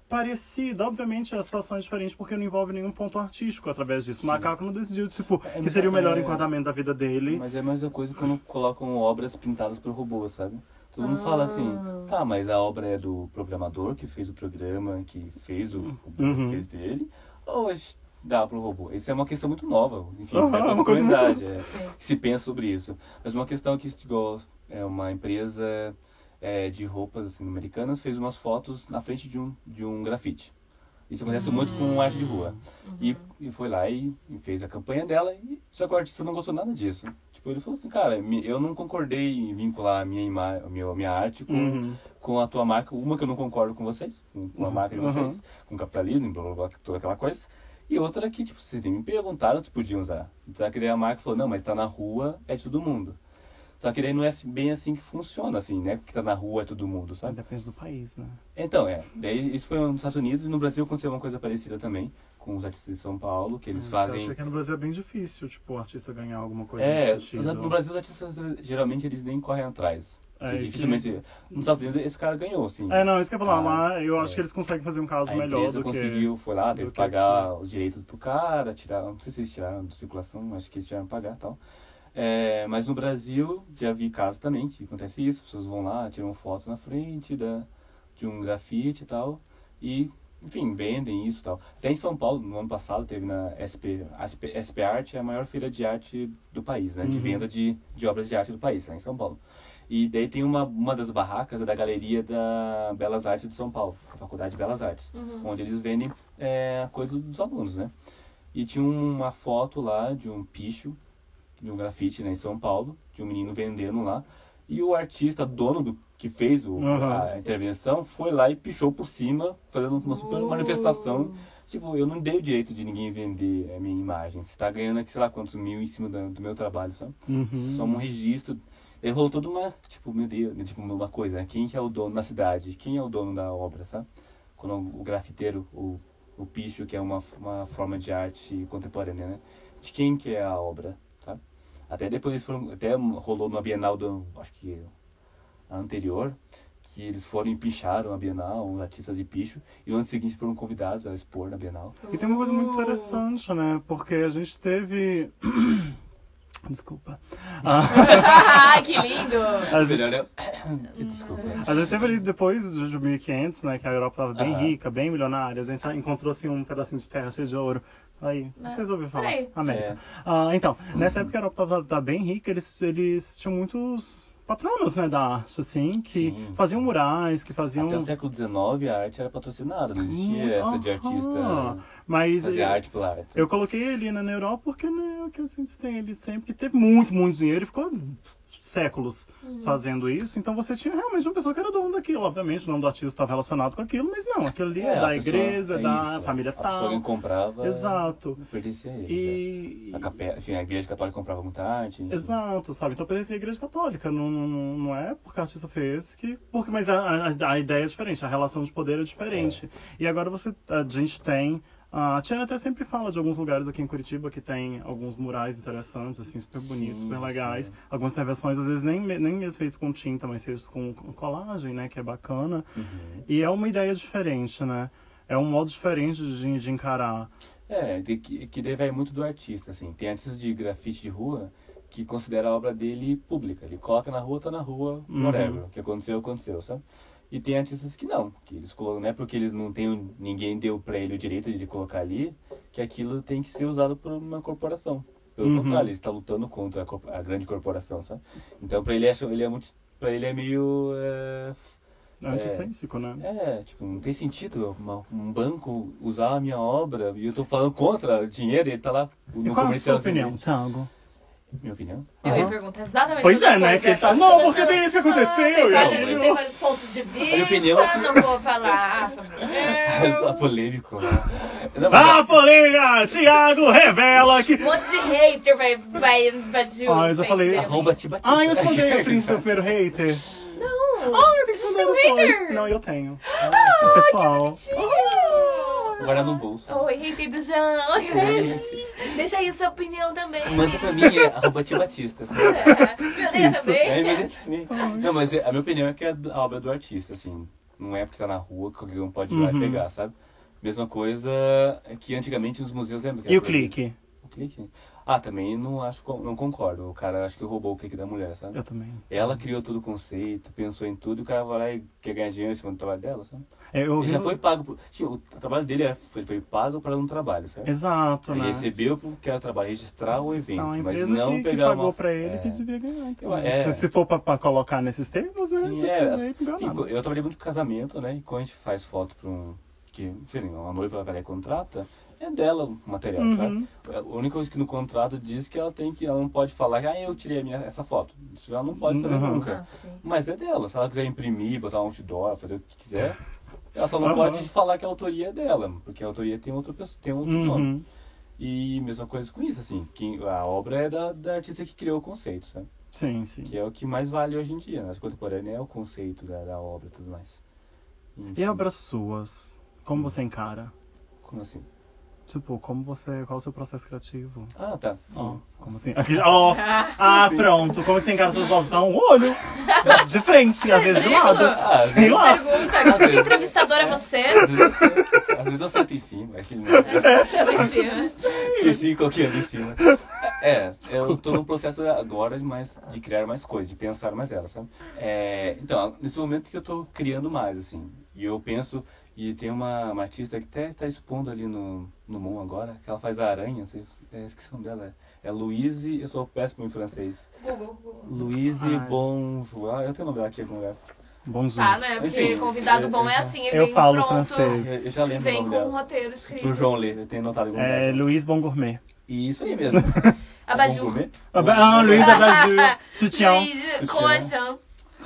parecida. Obviamente a situação é diferente porque não envolve nenhum ponto artístico através disso. O macaco não decidiu, tipo, É, que seria o melhor é- enquadramento da vida dele. Mas é a mesma coisa quando colocam obras pintadas por robô, sabe? Todo mundo fala assim, Ah. tá, mas a obra é do programador que fez o programa, que fez o robô, Uhum. que fez dele, ou dá pro robô? Isso é uma questão muito nova, enfim, Aham, é é toda uma comunidade é, Sim. que se pensa sobre isso. Mas uma questão que igual, é uma empresa é, de roupas assim, americanas fez umas fotos na frente de um, de um grafite. Isso acontece muito com arte de rua. E, e foi lá e, e fez a campanha dela, e, só que o artista não gostou nada disso. Tipo, ele falou assim, cara, eu não concordei em vincular a minha, ima a minha, a minha arte com, Uhum. com a tua marca. Uma que eu não concordo com vocês, com, com a marca de Uhum. vocês, com o capitalismo, blá, blá, blá, toda aquela coisa. E outra que, tipo, vocês nem me perguntaram se podiam usar. Só que daí a marca falou, não, mas tá na rua, é de todo mundo. Só que daí não é bem assim que funciona, assim, né? Que tá na rua é todo mundo, sabe? Depende do país, né? Então, é. Daí isso foi nos Estados Unidos e no Brasil aconteceu uma coisa parecida também, com os artistas de São Paulo, que eles É, Eu fazem. acho que no Brasil é bem difícil, tipo, o artista ganhar alguma coisa É, nesse sentido. no Brasil os artistas geralmente eles nem correm atrás. É, Porque que- dificilmente. Nos Estados Unidos esse cara ganhou, assim. É, não, isso que eu ia falar. Ah, Lá eu acho é. que eles conseguem fazer um caso A melhor do conseguiu, foi lá, teve que que pagar os direitos pro cara, tirar, não sei se eles tiraram de circulação, acho que eles tiraram pagar e tal. É, mas no Brasil, já vi casos também que acontece isso, as pessoas vão lá, tiram foto na frente da, de um grafite e tal, e, enfim, vendem isso e tal. Até em São Paulo, no ano passado, teve na SP, a SP, SP Arte, é a maior feira de arte do país, né, de Uhum. venda de, de obras de arte do país, lá em São Paulo. E daí tem uma, uma das barracas é da Galeria da Belas Artes de São Paulo, a Faculdade de Belas Artes, Uhum. onde eles vendem é, a coisa dos alunos, né? E tinha uma foto lá de um picho, de um grafite né, em São Paulo, de um menino vendendo lá. E o artista, dono do que fez o, Uhum. a intervenção, foi lá e pichou por cima, fazendo uma super Uh. manifestação. Tipo, eu não dei o direito de ninguém vender a minha imagem. Você tá ganhando aqui, sei lá, quantos mil em cima da- do meu trabalho, sabe? Uhum. Só um registro. Aí rolou toda uma, tipo, meu Deus, né, tipo, uma coisa, né? Quem que é o dono na cidade? Quem é o dono da obra, sabe? Quando o grafiteiro, o, o picho, que é uma, uma forma de arte contemporânea, né? De quem que é a obra? Até depois eles foram, até rolou numa Bienal do, acho que a anterior, que eles foram e picharam a Bienal, os artistas de picho, e no ano seguinte foram convidados a expor na Bienal. E tem uma coisa muito Uh. interessante, né? Porque a gente teve. (coughs) Desculpa. (laughs) Ah, que lindo! (laughs) a, gente, Melhor eu... (coughs) Desculpa. a gente teve ali depois de 1500, né? Que a Europa estava bem Aham. rica, bem milionária. A gente encontrou assim um pedacinho de terra cheio de ouro. Aí, Ah, vocês ouviram falar? peraí. América. É. Ah, então, nessa época a Europa estava bem rica, eles, eles tinham muitos patronos, né, da arte, assim, que Sim. faziam murais, que faziam. Até o século XIX a arte era patrocinada, não existia essa de artista Mas fazer arte pela arte. eu coloquei ele na Europa porque né, o que a gente tem ele sempre que teve muito, muito dinheiro e ficou séculos Uhum. fazendo isso. Então você tinha realmente uma pessoa que era dono daquilo. Obviamente o nome do artista estava relacionado com aquilo, mas não, aquilo ali é, a da pessoa- igreja, é da isso, família A pessoa tal. que comprava Exato. pertencia a eles. E. é. A, capela, enfim, a igreja católica comprava muita arte. enfim. Exato, sabe? Então pertencia à igreja católica. Não, não, não- não é porque o artista fez que. Porque, mas a, a, a ideia é diferente, a relação de poder é diferente. E agora você. A gente tem. A Tiana até sempre fala de alguns lugares aqui em Curitiba que tem alguns murais interessantes, assim, super bonitos, Sim, super legais. sim. Algumas intervenções, às vezes, nem, nem mesmo feitas com tinta, mas feitas com, com colagem, né? Que é bacana. Uhum. E é uma ideia diferente, né? É um modo diferente de, de encarar. É, de que, que vai muito do artista, assim. Tem artistas de grafite de rua que considera a obra dele pública. Ele coloca na rua, tá na rua, Uhum. whatever. O que aconteceu, aconteceu, sabe? E tem artistas que não, que eles colocam, não é porque eles não tem, ninguém deu pra ele o direito de colocar ali, que aquilo tem que ser usado por uma corporação. Pelo Uhum. contrário, ele está lutando contra a, a grande corporação, sabe? Então pra ele, acha, ele é muito, pra ele é meio... É, É antissênsico, né? é, tipo, não tem sentido uma- um banco usar a minha obra e eu tô falando contra dinheiro e ele tá lá no E qual a sua comercial. opinião, Thiago? Minha opinião? Eu ia perguntar exatamente Pois a é, né? Que ele tá, não, porque tem isso que aconteceu, Ah, tem, eu- vários, eu- tem vários pontos de vista, minha opinião que- não vou falar (laughs) sobre eu. polêmico, né? Não, mas Ah, polêmica! Thiago revela que. Um monte de hater vai, vai invadir o Ah, eu já falei, arroba Tibatista. Ah, eu escondei o príncipe hater. Não, Ah, eu tenho que a esconder tem um depois. hater. Não, eu tenho. Ah, Pessoal. Guardar no bolso. Oi, hater do João. Deixa aí a sua opinião também. Manda pra mim, é arroba Tibatista. sabe? É, me odeia É, também. me odeia também. Não, mas a minha opinião é que é a obra do artista, assim. Não é porque tá na rua que qualquer um pode ir lá e Uhum. pegar, sabe? Mesma coisa que antigamente os museus lembram E o clique? O clique? Ah, também não acho, não concordo. O cara acho que roubou o clique da mulher, sabe? Eu também. Ela criou todo o conceito, pensou em tudo e o cara vai lá e quer ganhar dinheiro em cima do trabalho dela, sabe? É, Eu Ele ouvi. já foi pago por. Tipo, o trabalho dele é, foi, foi pago para um trabalho, certo? Exato, Ele né? recebeu porque era o trabalho, registrar o evento, Não, a mas não que, que pegar pagou uma. pra ele é. que devia ganhar. Então, Eu- é. se, se for pra colocar nesses termos, né? Sim, tipo, é. nada. eu trabalhei muito com casamento, né? E quando a gente faz foto pra um. Que, enfim, uma noiva vai lá e contrata, é dela o material, Uhum. tá? A única coisa que no contrato diz que ela tem que. Ela não pode falar, ah, eu tirei a minha, essa foto. Isso ela não pode fazer Uhum. nunca. Ah. Mas é dela. Se ela quiser imprimir, botar um outdoor, fazer o que quiser, (laughs) ela só não Aham. pode falar que a autoria é dela, porque a autoria tem outra pessoa, tem outro dono. Uhum. E mesma coisa com isso, assim, quem, a obra é da, da artista que criou o conceito, sabe? Sim, sim. Que é o que mais vale hoje em dia, né? A contemporânea é o conceito da, da obra e tudo mais. E obras suas? Como você encara? Como assim? Tipo, como você. Qual é o seu processo criativo? Ah, tá. Ó, como assim? Ó, (laughs) ah, pronto. Como você encara seus obras? Dá um olho. De frente, às vezes de lado. Ah, às Sei vezes- lá. Pergunta, que tipo de entrevistador é você? Às vezes eu sento, às vezes eu sento em cima, que não. Esqueci qual que é em cima. É, eu tô no processo agora de, mais, de criar mais coisas, de pensar mais elas, sabe? É, então, nesse momento que eu tô criando mais, assim, e eu penso, e tem uma, uma artista que até tá expondo ali no, no Mon agora, que ela faz a aranha, sei, é, esqueci o nome dela, é, é Louise, eu sou péssimo em francês, Google, Google. Louise Ai. Bonjour, eu tenho o nome dela aqui algum lugar. Bonjour. Tá, né? Porque Enfim, convidado eu- bom eu é já- assim, ele eu vem falo pronto. francês. Eu, eu já lembro Vem o nome com um dela. roteiro escrito. Pro João ler, eu tenho notado É. Luiz Bon Gourmet. Isso aí mesmo. (laughs) Abajur. Comer? Ah, Luiz Abajur. (laughs) Sutiã. Luigi, croissant.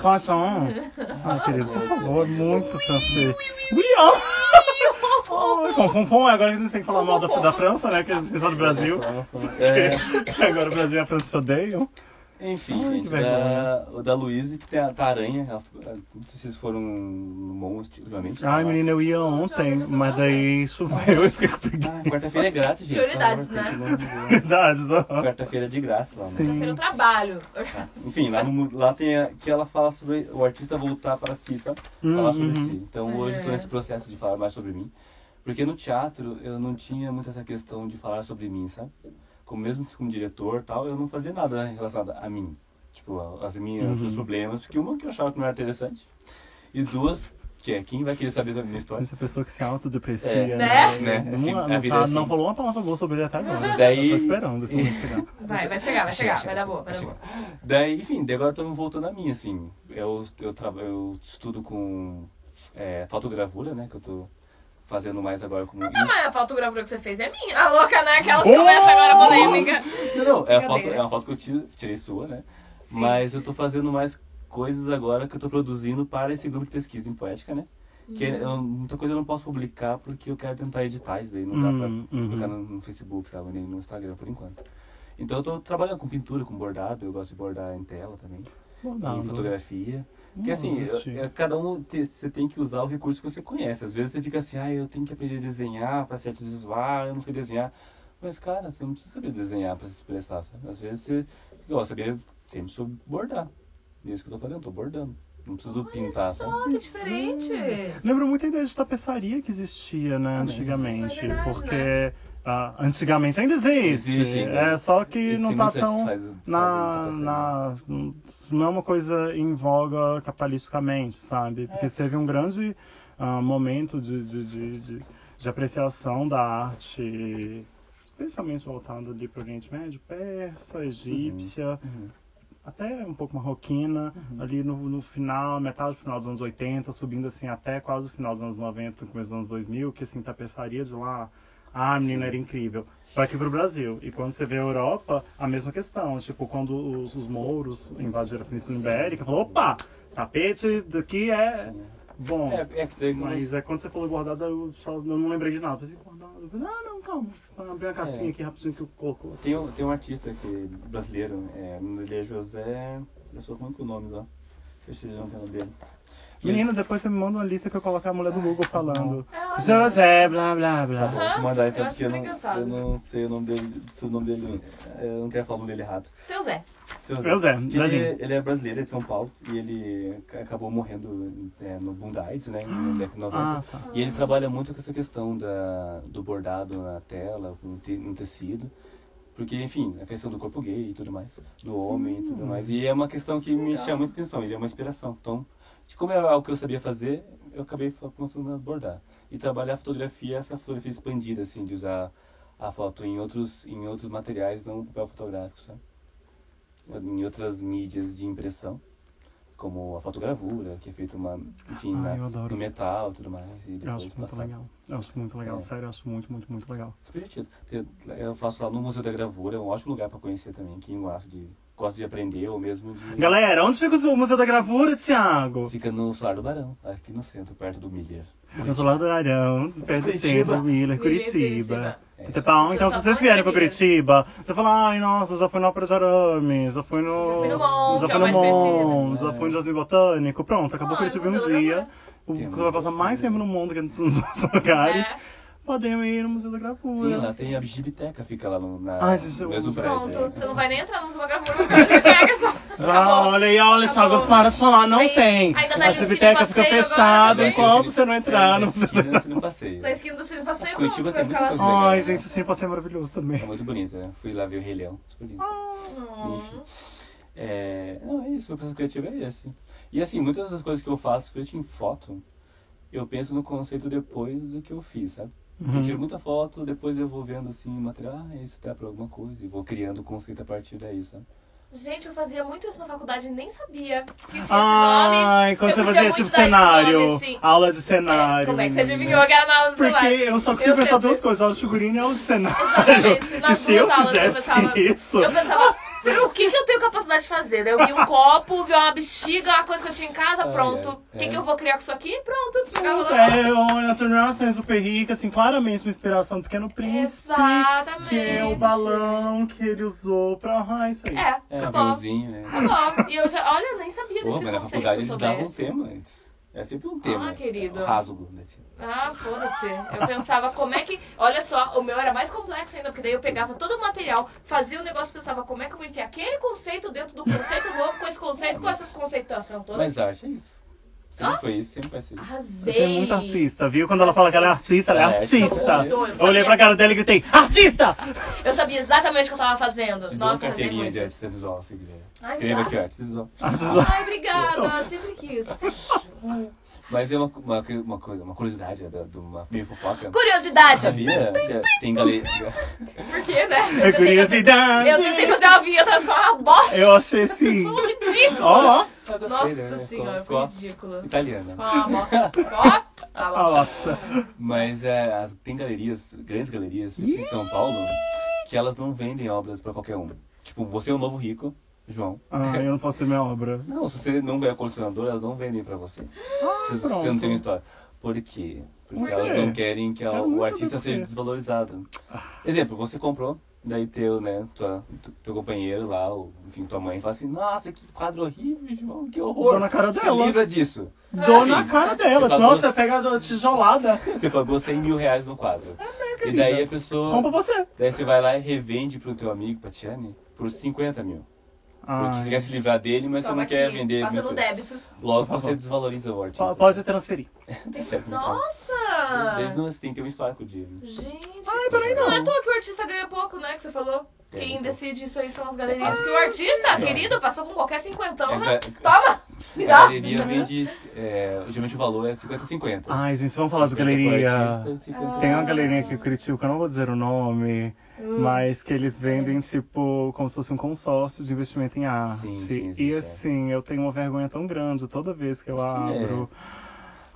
Croissant. (laughs) Ai, querido, por favor, muito francês. Oui, fonfon, agora a gente tem que falar mal da, da França, né? Que eles são do Brasil. É, (laughs) Agora o Brasil e a França se odeiam. Enfim, Ai, gente, da, o da Luísa, que tem a, tá a aranha. ela- não sei se vocês foram no monte ultimamente. Ai, tá lá. menina, eu ia ontem, eu mas daí choveu e fiquei com preguiça. Ah, quarta-feira é grátis, gente. Prioridades, por favor, né? continua. (laughs) Verdade, só. Quarta-feira é de graça lá. né? Sim. Prefiro trabalho. Enfim, lá, no, lá tem a, que ela fala sobre o artista voltar para si, sabe? Falar Uhum. sobre si. Então hoje eu tô É. nesse processo de falar mais sobre mim. Porque no teatro eu não tinha muito essa questão de falar sobre mim, sabe? Como mesmo como diretor e tal, eu não fazia nada relacionado a mim. Tipo, as minhas, Uhum. meus problemas. Porque uma que eu achava que não era interessante. E duas, que é quem vai querer saber da minha história. Essa pessoa que se autodeprecia. É, Né? né? Não, Assim, vida tá- é assim. não falou uma palavra boa sobre ele até agora. (laughs) Daí- Eu tô esperando esse momento chegar. Vai, vai chegar, vai chegar, Chega, vai dar boa, vai dar boa. Daí, enfim, daí agora eu tô voltando a mim, assim. Eu, eu, traba- eu estudo com é, fotogravura, né? Que eu tô fazendo mais agora como. Ah, mas a fotogravura que você fez é minha. A louca, né? Aquelas que começam agora Oh! polêmica. Não, não, é, a foto, é uma foto que eu ti- tirei sua, né? Sim. Mas eu tô fazendo mais coisas agora que eu tô produzindo para esse grupo de pesquisa em poética, né? Que Uhum. eu- muita coisa eu não posso publicar porque eu quero tentar editar isso daí, não dá pra Hum, publicar uhum. no, no Facebook, sabe? Nem no Instagram por enquanto. Então eu tô trabalhando com pintura, com bordado, eu gosto de bordar em tela também. Bordado. em fotografia. Porque Não, assim, existe. é- é- cada um te- você tem que usar o recurso que você conhece. Às vezes você fica assim, ah, eu tenho que aprender a desenhar para ser artista visual, eu não sei desenhar. Mas, cara, você não precisa saber desenhar para se expressar. Sabe? Às vezes você, igual, saber sempre sobre bordar. E é isso que eu tô fazendo, tô bordando. Não preciso pintar, sabe? Só que diferente. Lembra muito a ideia de tapeçaria que existia, né, antigamente. É verdade, porque ah, antigamente ainda existe. Existe ainda. É só que E não tá artistas tão. na, na, não é uma coisa em voga capitalisticamente, sabe? Porque teve um grande ah, momento de, de, de, de, de apreciação da arte, especialmente voltado ali para o Oriente Médio, persa, egípcia, Uhum. até um pouco marroquina, ali no, no final, metade do final dos anos 80, subindo assim até quase o final dos anos 90, começo dos anos 2000, que assim, tapeçaria de lá, ah, a menina era incrível. Foi aqui pro Brasil. E quando você vê a Europa, a mesma questão. Tipo, quando os, os mouros invadiram a Península Ibérica, falou, opa, tapete daqui é Sim. bom. É, é que tem Mas é quando você falou bordado, eu, só, eu não lembrei de nada. Eu bordado. Eu falei, ah, não, calma. Vou abrir uma caixinha É. aqui rapidinho que eu colocou. Tem, um- tem um artista que, brasileiro, é, dele é José. Eu sou ruim com o nome lá. Deixa eu ver o nome dele. Menina, depois você me manda uma lista que eu colocar a mulher do Google falando. É. José, blá blá Tá blá. bom, vou mandar então, eu porque eu não, eu não sei o nome dele. Se o nome dele. Eu não quero falar o nome dele errado. Seu Zé. Seu Seu Zé, Que Zezinho. ele, ele é brasileiro, é de São Paulo. E ele ca- acabou morrendo é, no boom AIDS, né? Na década de 90. Ah, tá. E ele trabalha muito com essa questão da, do bordado na tela, com te, no tecido. Porque, enfim, a questão do corpo gay e tudo mais, do homem e Hum. tudo mais. E é uma questão que me chama muita atenção, ele é uma inspiração. Então, de como é algo que eu sabia fazer, eu acabei começando a bordar. E trabalhar a fotografia, essa fotografia expandida, assim, de usar a foto em outros, em outros materiais, não papel fotográfico, sabe? Em outras mídias de impressão, como a fotogravura, que é feita uma, enfim, Ah, na- no metal e tudo mais. E Eu acho muito passar. legal. Eu acho muito legal. É. Sério, eu acho muito, muito, muito legal. Super divertido. Eu faço lá no Museu da Gravura, é um ótimo lugar pra conhecer também, quem gosta de, gosta de aprender ou mesmo de... Galera, onde fica o Museu da Gravura, Thiago? Fica no Solar do Barão, aqui no centro, perto do Miller. No Solar do Arão, perto do centro, Miller, Miller, Curitiba. É. As Então, se vocês só vierem pra em Curitiba, você fala, ai, nossa, já fui no Ópera de Arame, já fui no... Já fui no Mon, já é fui o no já fui no Jardim Botânico. Pronto, acabou Ah, Curitiba um dia. Você vai passar mais tempo no mundo que nos outros lugares. É. Podemos ir no Museu da Gravura. Sim, lá tem a Gibiteca, fica lá no na, Ai, gente, no mesmo prédio. Pronto, é. você não vai nem entrar no Museu da Gravura, você pega só. Já, Acabou. olha aí, olha. Thiago, para de falar, não Aí- tem. ainda tá A Cine fica fechada enquanto você não entrar é, no na esquina, você não passeia. Na esquina do Cine Passeio, pronto, você vai ficar lá Ai, legal. gente, esse passeio é maravilhoso também. É muito bonito, né? Fui lá ver o Rei Leão, super lindo. Hum. Enfim. É, não, é isso, o processo criativo é esse. E assim, muitas das coisas que eu faço, principalmente em foto, eu penso no conceito depois do que eu fiz, sabe? Uhum. Eu tiro muita foto, depois eu vou vendo assim, material, ah, isso dá pra alguma coisa, e vou criando o conceito a partir daí, sabe? Gente, eu fazia muito isso na faculdade e nem sabia que tinha esse Ai, nome. quando Eu você fazia tipo cenário, nome, assim. aula de cenário. Como é que você adivinhou que era na aula do celular? Porque eu só consigo Eu pensar sempre- duas coisas, aula de figurinha e aula de cenário. Exatamente, (laughs) E nas se eu duas aulas eu fizesse pensava. isso... Eu pensava, O que, que eu tenho capacidade de fazer? Eu vi um (laughs) copo, vi uma bexiga, uma coisa que eu tinha em casa, pronto. O que, é. que eu vou criar com isso aqui? Pronto. Chegava lá. É, olha, Turnação é super rica, assim, claramente uma inspiração do Pequeno Príncipe. Exatamente. Que é o balão que ele usou pra. Ah, isso aí. É, É, acabou. aviãozinho, né? Acabou. E eu já, olha, eu nem sabia Pô, desse mas na conceito faculdade eles davam tema antes. É sempre um tema. Ah, querido. É, rasgo, né? tipo. Ah, foda-se. Eu pensava como é que. Olha só, o meu era mais complexo ainda, porque daí eu pegava todo o material, fazia o negócio e pensava como é que eu vou enfiar aquele conceito dentro do conceito novo, com esse conceito, com essas conceitações todas. Mas arte é isso. Sempre Ah? foi isso, sempre vai ser isso. Arrasei. Você é muito artista, viu? Quando ela fala que ela é artista, ela é É, artista. eu Eu olhei pra cara dela e gritei, artista! Eu sabia exatamente o que eu tava fazendo. Te Nossa, arrasei carteirinha muito. de artista visual, se quiser. Ai, Escreva aqui, artista visual. Ai, obrigada. Sempre quis. (laughs) Mas é uma, uma, uma coisa, uma curiosidade, da- de uma meio fofoca. Curiosidade. Sabia? Tem galeria. (laughs) Por quê, né? É Eu tentei- curiosidade! Eu tentei fazer uma vinheta, mas ficou uma bosta. Eu achei assim. Ficou ridículo. Ó. Ah, gostei, Nossa né? senhora, Ficou- foi ridículo. Italiana. Ficou uma (laughs) bosta. Ó, bom. Nossa. Mas é, as- tem galerias, grandes galerias em São Paulo, que elas não vendem obras pra qualquer um. Tipo, você é o novo rico, João. Ah, eu não posso ter minha obra. (laughs) Não, se você não é colecionador, elas não vendem pra você. se pronto. você não tem uma história. Por quê? Porque Por elas quê? não querem que a- o artista seja desvalorizado. Exemplo, você comprou, daí teu, né, tua, tu- teu companheiro lá, ou, enfim, tua mãe, fala assim, nossa, que quadro horrível, João, que horror. Dou na cara Se dela. livra disso. Dou na cara dela. Pagou- Nossa, pega a tijolada. (laughs) Você pagou 100 mil reais no quadro. e daí a pessoa... Compra você. Daí você vai lá e revende pro teu amigo, pra Tiane, por 50 mil. Porque você quer se livrar dele, mas Toma você não quer aqui, vender. Passa no débito. Logo você desvaloriza o artista. Po- Pode transferir. (laughs) Desde Nossa! não, você tem que ter um histórico de. Gente. Ai, também Não é à não. toa que o artista ganha pouco, né? Que você falou. É, Quem decide isso aí são as galerias. Porque o artista, Sim. querido, passou com qualquer cinquentão, É, né? Toma! A galeria vende. É, geralmente o valor é 50-50. Ai, gente, vamos falar de 50 pro galeria. artista, 50 Tem uma galerinha aqui em Curitiba, que eu não vou dizer o nome, Hum. mas que eles vendem, tipo, como se fosse um consórcio de investimento em arte. Sim, sim, existe, e é. assim, eu tenho uma vergonha tão grande toda vez que eu abro.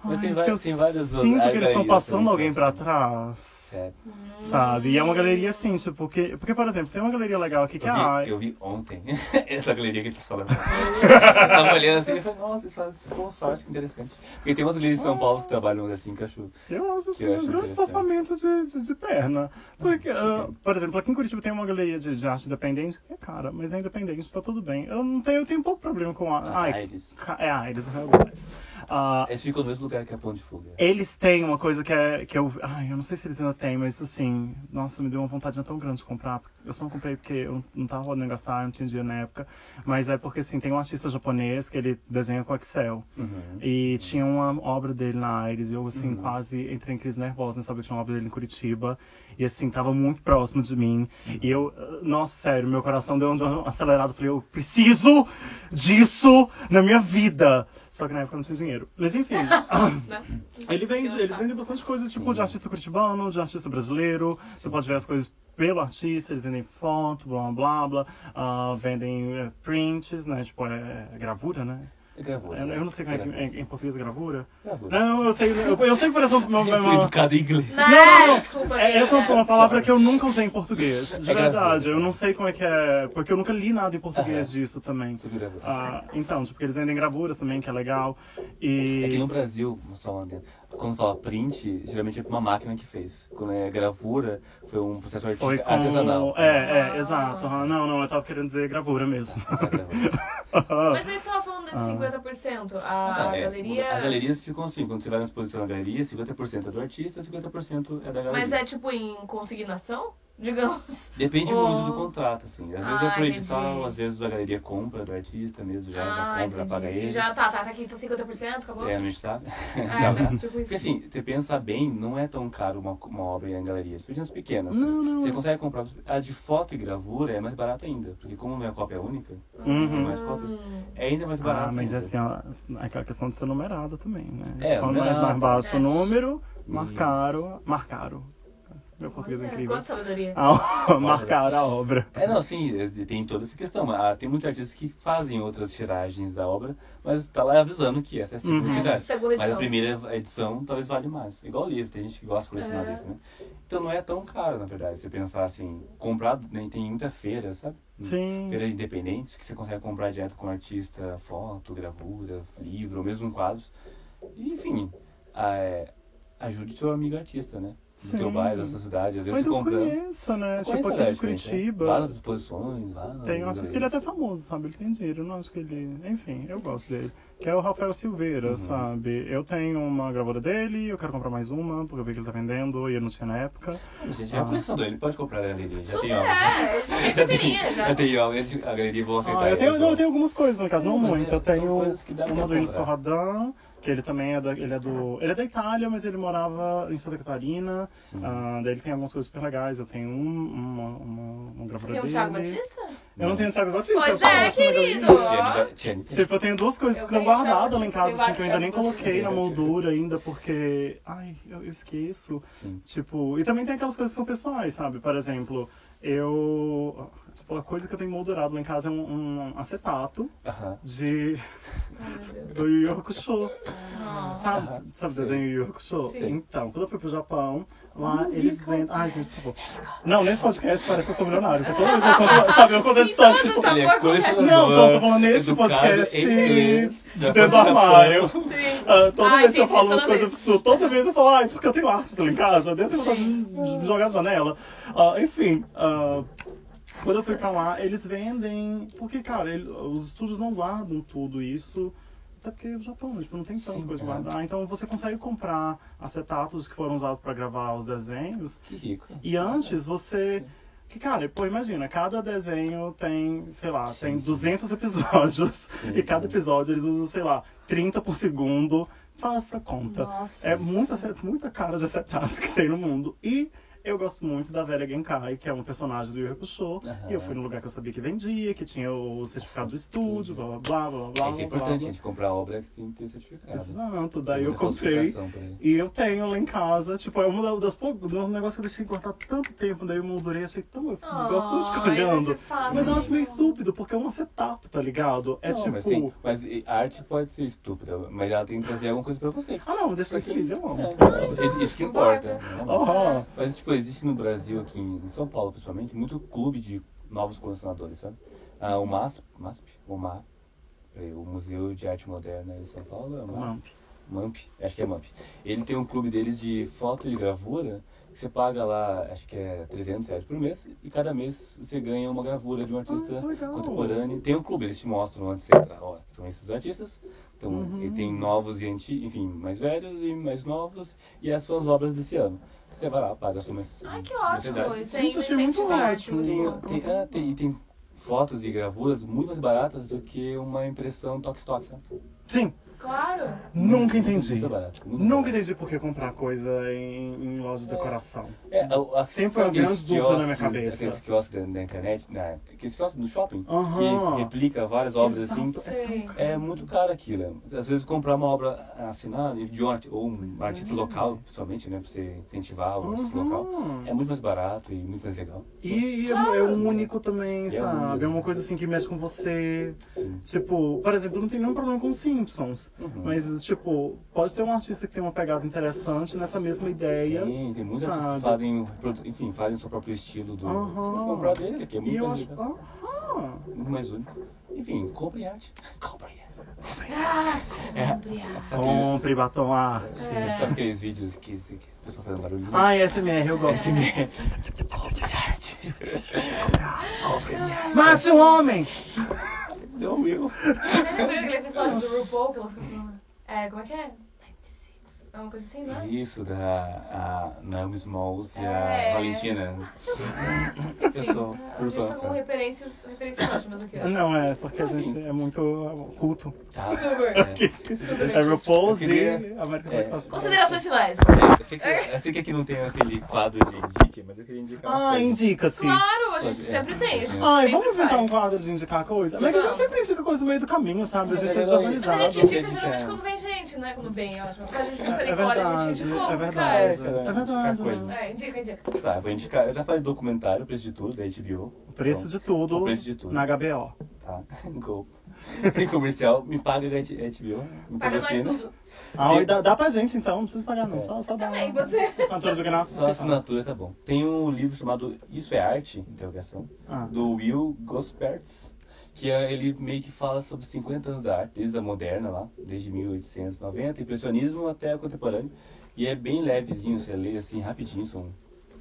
Mas Ai, tem eu tem várias Sinto que eles estão passando alguém pra assim. trás. Sério. Sabe? E é uma galeria assim, tipo, porque, porque, por exemplo, tem uma galeria legal aqui que é Eu a vi, eu vi ontem (laughs) essa galeria que falaram. Eu (laughs) tava olhando assim e falei, nossa, eles falam consórcio, que interessante. Porque tem umas galerias de São Paulo que trabalham assim que eu acho. Eu acho assim, um grande passamento de, de, de perna. Porque, ah, por exemplo, aqui em Curitiba tem uma galeria de, de arte independente, que é cara, mas é independente, tá tudo bem. Eu não tenho, eu tenho pouco problema com a. Ah, Ai, Aires. é a Aires, é o Aires. Ah, Eles ficam no mesmo lugar que a Pão de Fuga. eles têm uma coisa que é. Que eu, ai, eu não sei se eles ainda têm, mas assim, nossa, me deu uma vontade tão grande de comprar. Eu só não comprei porque eu não tava podendo gastar, não tinha dinheiro na época. Mas é porque assim, tem um artista japonês que ele desenha com Excel. Uhum. E tinha uma obra dele na Aires, e eu assim, Uhum. quase entrei em crise nervosa, né? Sabe que tinha uma obra dele em Curitiba. E assim, tava muito próximo de mim. E eu, nossa, sério, meu coração deu um acelerado. Falei, eu preciso disso na minha vida. Só que na época não tinha dinheiro. Mas enfim. (laughs) (laughs) Ele vende, eles vendem bastante coisa, tipo, de artista curitibano, de artista brasileiro. Você pode ver as coisas pelo artista, eles vendem foto, blá blá blá. ah, vendem eh, prints, né? Tipo, é, é gravura, né? É gravura. Eu, eu não sei como é que em, em português é gravura. Gravura. Não, eu sei, eu, eu sei que parece uma, uma, Eu fui uma- (laughs) educado em inglês. Não, não, não. desculpa. é, essa é uma palavra Sorry. que eu nunca usei em português, de É verdade. gravura. Eu não sei como é que é, porque eu nunca li nada em português Aham. disso também. Sobre gravura. Ah, então, tipo, eles vendem gravuras também, que é legal. E É que no Brasil, só um adendo, quando fala print, geralmente é uma máquina que fez. Quando é gravura, foi um processo foi com... artesanal. É, é, Ah. exato. Não, não, eu tava querendo dizer gravura mesmo. É gravura. (laughs) Mas você estava Ah. 50%. A Tá, é, galeria. As galerias ficam assim, quando você vai na exposição na galeria, 50% é do artista, 50% é da galeria. Mas é tipo em consignação? Digamos. Depende Oh. muito do contrato, assim. Às vezes Ah, é por edital, entendi. às vezes a galeria compra do artista mesmo, já, já ah, compra, entendi. paga ele. Já tá, tá, tá aqui, tá 50%, acabou? É, não sabe? (laughs) É, né? Tipo Porque assim, você pensa bem, não é tão caro uma, uma obra em galeria, as pequenas. Não, não. Você consegue comprar. A de foto e gravura é mais barata ainda, porque como não é cópia única, Uhum. são mais cópias, é ainda mais barato. Ah, mas ainda. assim, ó, aquela questão de ser numerada também, né? É, Quanto mais, numerado. mais baixo o número, marcaram, marcaram. Meu português é incrível. Quanta sabedoria. Ah, (laughs) marcar a obra. É, não, sim, é, tem toda essa questão. Ah, Tem muitos artistas que fazem outras tiragens da obra, mas tá lá avisando que essa é a segunda Uhum. É, tipo, tiragem. segunda Mas a primeira edição talvez vale mais. Igual livro, tem gente que gosta de colecionar É. livro, né? Então não é tão caro, na verdade. Você pensar assim, comprar, nem tem muita feira, sabe? Sim. Feiras independentes que você consegue comprar direto com o artista, foto, gravura, livro, ou mesmo quadros. E, enfim, ah, é, ajude seu amigo artista, né? Do Sim. teu bairro, da sua cidade. Às vezes Mas você eu comprando. conheço, né? Tipo aqui de né? Curitiba. Várias exposições, várias. Tem um artista que ele é até famoso, sabe? Ele tem dinheiro, eu não acho que ele. Enfim, eu gosto dele. Que é o Rafael Silveira, Uhum. sabe? Eu tenho uma gravura dele, eu quero comprar mais uma, porque eu vi que ele tá vendendo e eu não tinha na época. Mas, gente, já é Ah. colecionador, ele pode comprar a galeria. Já tem obras. é, já tem já. Já tem obras, a galeria vão aceitar. Ah, eu tenho, não, eu tenho algumas coisas, no caso, não Mas muito. é- Eu tenho uma do comprar. Corradão, que ele também é da, ele é do. Ele é da Itália, mas ele morava em Santa Catarina. Ah, daí ele tem algumas coisas super legais. Eu tenho um, uma, uma, uma Você tem um dele. Thiago Batista? Eu não tenho o Thiago Batista. Pois é, querido. Tiane- Tipo, eu tenho duas coisas Eu que estão tenho guardadas lá em casa, assim, que eu ainda nem coloquei na moldura ainda, porque. Ai, eu, eu esqueço. Sim. Tipo, e também tem aquelas coisas que são pessoais, sabe? Por exemplo, eu. Tipo, a coisa que eu tenho moldurado lá em casa é um, um acetato Aham. de. Ai, meu (laughs) Deus. do Yu Yu Hakusho. Ah. Sabe, Aham, sabe o sei. desenho Yu Yu Hakusho? Sim. Então, quando eu fui pro Japão, lá eles vendem. Ai, gente, por favor. Não, nesse podcast parece que eu sou milionário, porque toda vez eu conto, (laughs) sabe, eu conto essa história, tipo. Ele é porra colecionador, Não, então, tô falando nesse podcast inglês, de dentro do armário. Sim. Ah, toda Ai, vez que eu falo umas coisas absurdas, toda vez eu falo, ai, porque eu tenho arte lá em casa, desde que eu vou jogar na janela. Ah, enfim, ah, quando eu fui pra lá, eles vendem. Porque, cara, ele- os estúdios não guardam tudo isso. Até porque o Japão, tipo, não tem tanta Sim, coisa é. pra guardar. Então você consegue comprar acetatos que foram usados pra gravar os desenhos. Que rico. E antes você. Que, cara, pô, imagina, cada desenho tem, sei lá, Sim, tem sim. 200 episódios. Sim, e cada sim. episódio eles usam, sei lá, 30 por segundo. Faça conta. Nossa. É muita, muita cara de acetato que tem no mundo. E eu gosto muito da velha Genkai, que é um personagem do Yu Yu Hakusho. Aham. E eu fui num lugar que eu sabia que vendia, que tinha o certificado do estúdio, blá blá blá blá blá. Isso é blá, importante, a blá. gente comprar obra que tem certificado. Exato, daí eu comprei. E eu tenho lá em casa, tipo, é uma das poucas, um negócio que eu deixei guardar tanto tempo, daí eu moldurei, achei tão. Eu Ai, gosto tanto de ficar deve olhando. ser fácil. Mas eu acho meio estúpido, porque é um acetato, tá ligado? É Não, tipo. mas, tem, mas a arte pode ser estúpida, mas ela tem que trazer alguma coisa pra você. Ah não, deixa eu feliz, eu amo. É, isso- isso que importa. né? Aham. Mas, tipo, existe no Brasil, aqui em São Paulo principalmente, muito clube de novos colecionadores, sabe? Ah, o MASP, MASP, o MA, peraí, o Museu de Arte Moderna de São Paulo, é o MA? Mamp. Acho que é MAMP. Ele tem um clube deles de foto e gravura, que você paga lá, acho que é 300 reais por mês, e cada mês você ganha uma gravura de um artista Ah, contemporâneo. Tem um clube, eles te mostram onde você entra, ó, são esses artistas, então Uhum. ele tem novos e antigos, enfim, mais velhos e mais novos, e as obras desse ano. Você vai lá, paga a sua mens- Ai, que ótimo. mensalidade. Isso é Gente, achei muito ótimo. Tem, tem, ah, tem, e tem fotos e gravuras muito mais baratas do que uma impressão toque-toque, sabe? Sim, Claro. nunca entendi. Muito barato. muito Nunca barato. entendi por que comprar coisa em, em loja de decoração. É, a- a- Sempre foi uma grande dúvida na minha cabeça. Aqueles quiosques da, da internet, né? aqueles quiosques do shopping, que replica várias obras assim. Exato, Sei. É muito caro aquilo. Às vezes comprar uma obra assinada de um arti- ou um artista local, principalmente, né? Pra você incentivar o artista Uhum. local. É muito mais barato e muito mais legal. E, e é, é um único também, E é sabe? único. É uma coisa assim que mexe com você. Sim. Tipo, por exemplo, não tenho nenhum problema com Simpsons. Uhum. Mas, tipo, pode ter um artista que tem uma pegada interessante nessa mesma ideia. Tem, tem muitos artistas que fazem, enfim, fazem o seu próprio estilo do. Você pode comprar dele, que é muito mais acho. Aham. Muito mais único. Enfim, comprem arte. (laughs) Comprem arte. Ah, É. compre arte. Compre batom arte. É. sabe aqueles vídeos que, que o pessoal fazendo barulhinho? Ai, SMR, eu gosto. (laughs) Comprem arte. Comprem arte. Mate um homem! Não, meu. Lembra aquele episódio do RuPaul que ela fica falando? É, como é que é? 96. É uma coisa assim, não é? Isso, da a Naomi Smalls e É. a Valentina. Eu sou A gente tá com referências, referências ótimas aqui. ó. Não, é porque a gente é muito culto. Tá. Super. É. Super. É RuPaul's queria- e American é. Considerações finais. Eu sei, que, eu sei que aqui não tem aquele quadro de indique, mas eu queria indicar Ah, coisa. indica-se. Claro, a gente É. sempre tem. A gente Ai, sempre vamos inventar faz. um quadro de indicar coisa? Mas a gente sempre indica coisa no meio do caminho, sabe? A gente é Mas desorganizado. Mas a gente indica indicar. geralmente quando vem gente, gente, né, quando vem, ó. Por causa de É misericórdia, a gente verdade, indicou é verdade. É, É verdade. É, indica, indica. Tá, vou indicar. Eu já falei do documentário, preço de tudo, da HBO. O preço de tudo O preço de tudo. na HBO. Tá, (laughs) go. Sem comercial, me paga a HBO. Me Paga nós patrocina. tudo. Ah, e dá, dá pra gente então, não precisa pagar não, só, só dá. Também, pode ser. Cantores do Gnassi. Só a assinatura tá bom. Tem um livro chamado Isso é Arte, interrogação, Ah. do Will Gospertz, que é, ele meio que fala sobre 50 anos da arte, desde a moderna lá, desde 1890, impressionismo até a contemporânea. E é bem levezinho, você lê assim rapidinho, são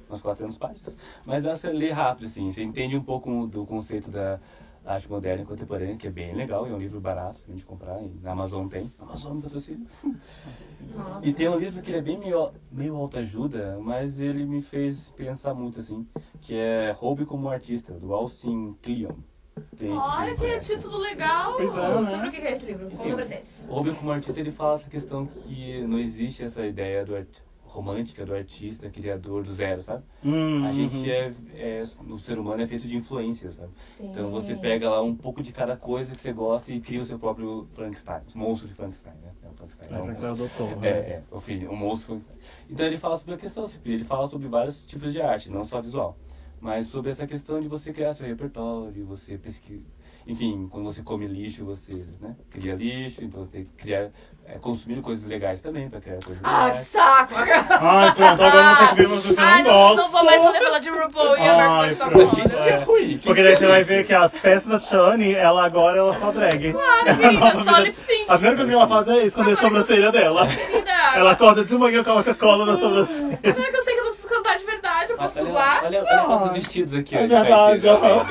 umas 400 páginas. Mas dá pra você ler rápido, assim, você entende um pouco do conceito da arte moderna e contemporânea, que é bem legal, é um livro barato pra gente comprar, e na Amazon tem. Amazon patrocina. E tem um livro que ele é bem meio, meio autoajuda, mas ele me fez pensar muito assim, que é Roube como Artista, do Austin Kleon. Tem- Olha que conhece. título legal. É, né? Sobre o que é esse livro? Enfim, Conta pra vocês. Roube como Artista, ele fala essa questão que não existe essa ideia do art... romântica do artista, criador do zero, sabe? Hum, A gente uhum. é, é, no ser humano é feito de influências, sabe? Sim. Então você pega lá um pouco de cada coisa que você gosta e cria o seu próprio Frankenstein, o monstro de Frankenstein, né? É o Frankenstein, É, o pra ser o doutor. É, né? é, o filho, o monstro. Então ele fala sobre a questão, ele fala sobre vários tipos de arte, não só visual. Mas sobre essa questão de você criar seu repertório, você pesquisar. Enfim, quando você come lixo, você né, cria lixo, então você tem que criar, é, consumir coisas legais também para criar coisas Ah, que legais. saco! (laughs) Ai, pronto, agora não tem que ver, mas você Ai, não não, gosta. não vou mais poder falar de RuPaul e Ai, a pronto. Mas quem disse que é ruim? Porque daí que você é vai ver que as festas da Shani, ela agora ela só drag. Claro, É a querida, nova só lip sync. A primeira coisa que ela faz é esconder a Agora que eu- sobrancelha dela. Ela acorda de manhã, coloca cola na sobrancelha. agora que eu sei que eu não preciso cantar de posso Olha, olha, olha Ah. quantos vestidos aqui, ó. É de verdade, aham.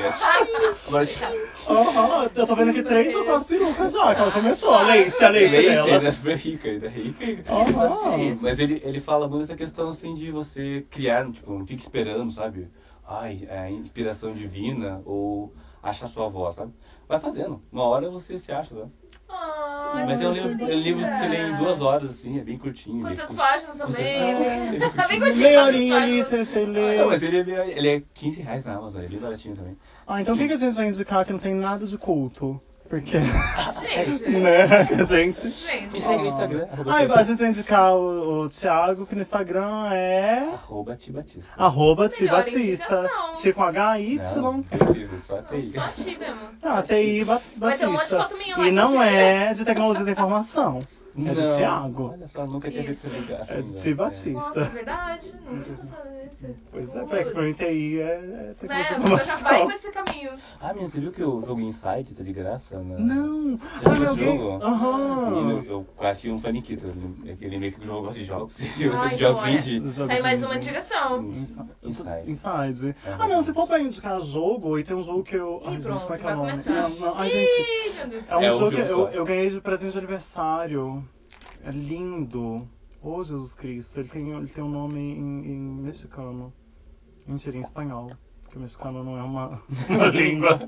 eu tô vendo aqui três ou quatro perucas já, que ela começou. A lace, a lace Leite dela. ainda é super rica, ainda é rica. Aham. Mas ele, ele fala muito essa questão assim de você criar, tipo, não fique esperando, sabe? Ai, é inspiração divina ou achar sua voz, sabe? Vai fazendo. Uma hora você se acha, sabe? Ai, Mas é um livro, é um livro que você lê em duas horas, assim, é bem curtinho. Quantas bem páginas também? Bem-. (laughs) Tá bem curtinho, Meia horinha ali, páginas? você, você lê. Não, mas ele, ele, é- ele é 15 reais na Amazon, ele é bem baratinho também. Ah, então o que, que a gente vai indicar que não tem nada de culto? Porque, Gente, (laughs) né, a gente... Me gente. segue no Instagram, arroba, Ah, Tiba- a gente vai indicar o, o Thiago, que no Instagram é... arroba Tibatista. Arroba Ti Melhor Batista. indicação. Ti com H-Y. Não, escreve, só Não, TI. só a ti mesmo. Ah, TI Ba- Vai ter um monte de Batista. foto minha lá, E não inclusive. é de tecnologia da informação. É de Thiago. Olha só, nunca tinha visto ligação. É de né? Ti Batista. Nossa, é verdade? Nunca tinha pensado nisso. Pois é, pra, pra mim TI é, é É, você já vai pra esse caminho. Ah, menina, você viu que o jogo Inside tá de graça? Na... Não. Já Ah, viu meu esse jogo? Aham. Menino, eu quase tinha um paniquito. Aquele meio que o jogo gosta de jogos. (laughs) Eu jogos então é. indie. Jogos Tem mais uma indicação. Inside. Inside. Aham. Ah, não, se for pra indicar jogo, e tem um jogo que eu. Ih, Ai, gente, como é que é o nome? Não, não, ai, gente. Ih, meu Deus do É céu. um É um jogo que eu, eu ganhei de presente de aniversário. É lindo. Ô, Jesus Cristo. Ele tem, ele tem um nome em, em mexicano. Mentira, em espanhol. Porque mexicano não é uma, (laughs) uma língua.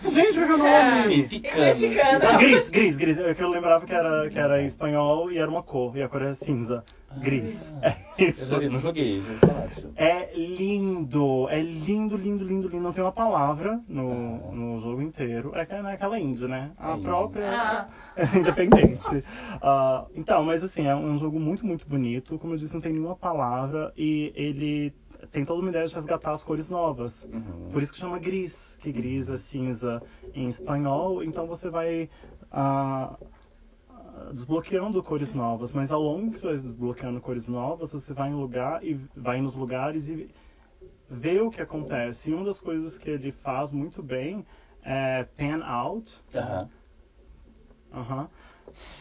Gente, qual que é o nome? É. Mexicano. Ah, gris, gris, gris. É que eu lembrava que era, que era em espanhol e era uma cor. E a cor era cinza. Gris. Ah. É Eu, isso. eu não joguei, eu eu- É lindo, é lindo, lindo, lindo, lindo. Não tem uma palavra no, Ah. no jogo inteiro. É aquela- é aquela indie, né? A É própria Ah. é (laughs) independente. Ah, então, mas assim, é um jogo muito, muito bonito. Como eu disse, não tem nenhuma palavra e ele tem toda uma ideia de resgatar as cores novas. Uhum. Por isso que chama gris, que gris é cinza em espanhol. Então você vai ah, desbloqueando cores novas, mas ao longo que você vai desbloqueando cores novas, você vai em lugar e vai nos lugares e vê o que acontece. E uma das coisas que ele faz muito bem é pan out. Aham. Aham.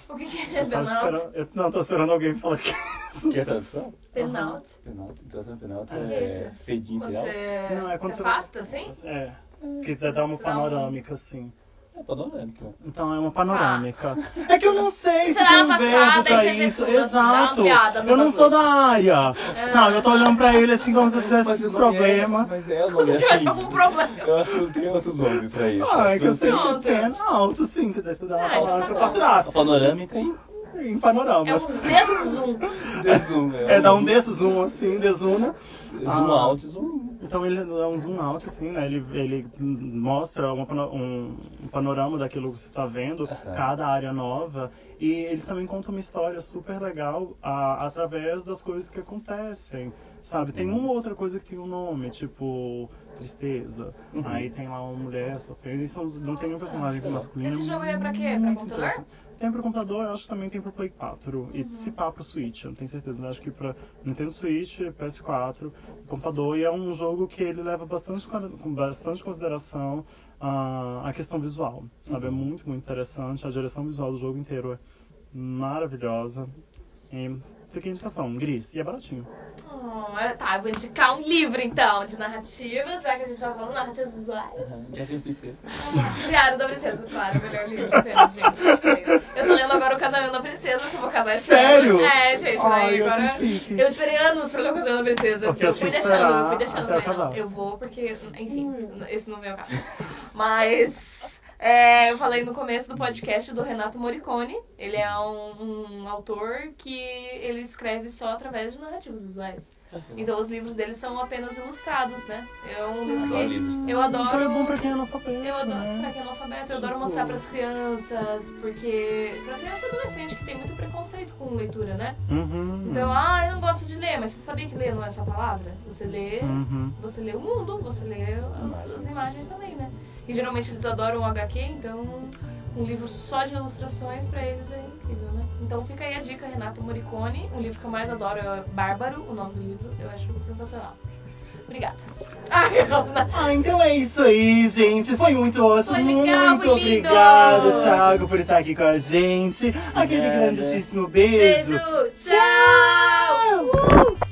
O que, que é esperando- eu- Não, tô esperando alguém falar que isso. Quer tradução? Burnout? Penalti. Tradução penalti É. O que é é isso? fedinho você, Não, é quando você você- afasta, assim? É. Se quiser dar uma um- panorâmica, assim. É panorâmica. Então é uma panorâmica. É que eu não sei Você se dá tem uma um verbo pra isso. tudo, assim, Exato. eu não sou da área. Sabe, eu tô olhando pra ele assim como se eu tivesse um nome problema. É, mas é o nome tivesse assim. algum problema. Eu acho que não tem outro nome pra isso. Ah, é que eu sei não que tem alto, sim, que daí você dá uma Ah, então tá panorâmica bom. pra trás. Panorâmica e em É panoramas. um deszoom. Desum, É, dá um deszoom assim, desuna. Zoom Ah, alto e zoom. Então ele dá um zoom out, assim, né? Ele, ele mostra uma um, um panorama daquilo que você está vendo, Aham. cada área nova. E ele também conta uma história super legal ah, através das coisas que acontecem, sabe? Tem uma outra coisa que tem um nome, tipo tristeza. Uhum. Aí tem lá uma mulher sofrendo. E são, não tem um personagem masculino. Esse jogo é pra quê? Pra computador? Tem pro computador, eu acho que também tem pro Play 4. E Uhum. se pá pro Switch, eu não tenho certeza, mas acho que pra Nintendo Switch, PS4, computador. E é um jogo que ele leva bastante, com bastante consideração ah, a questão visual, sabe? É Uhum. muito, muito interessante. A direção visual do jogo inteiro é maravilhosa. E fica a indicação, Gris. E é baratinho. Oh, é- tá, eu vou indicar um livro então de narrativas, já que a gente tava falando narrativas visuais. Já tem princesa. Diário da Princesa, claro, o melhor livro gente. Eu tô lendo agora o Casamento da Princesa, que eu vou casar esse Sério? ano. É, gente, Ai, daí eu agora. Eu esperei anos pra ler o Casamento da Princesa. Porque eu fui deixando, eu fui deixando. eu eu vou porque, enfim, esse não veio ao caso. Mas. É, eu falei no começo do podcast do Renato Morricone. Ele é um, um autor que ele escreve só através de narrativas visuais. Então os livros dele são apenas ilustrados, né? É um livro Adoro que livros. eu adoro. Então é bom pra quem é analfabeto. Eu adoro, né? pra quem é analfabeto, eu adoro Tipo- mostrar pras crianças, porque pra criança e adolescente que tem muito preconceito com leitura, né? Uhum. Então, ah, eu não gosto de ler, mas você sabia que ler não é só palavra? Você lê, Uhum. você lê o mundo, você lê as, as imagens também, né? E geralmente eles adoram o HQ, então um livro só de ilustrações pra eles é incrível, né? Então fica aí a dica, Renato Morricone. O livro que eu mais adoro é Bárbaro, o nome do livro, eu acho sensacional. Obrigada. (laughs) Ah, então é isso aí, gente. Foi muito ótimo. Foi legal, muito obrigado, Thiago, por estar aqui com a gente. Aquele Obrigada. grandíssimo beijo. Beijo, tchau! Uh!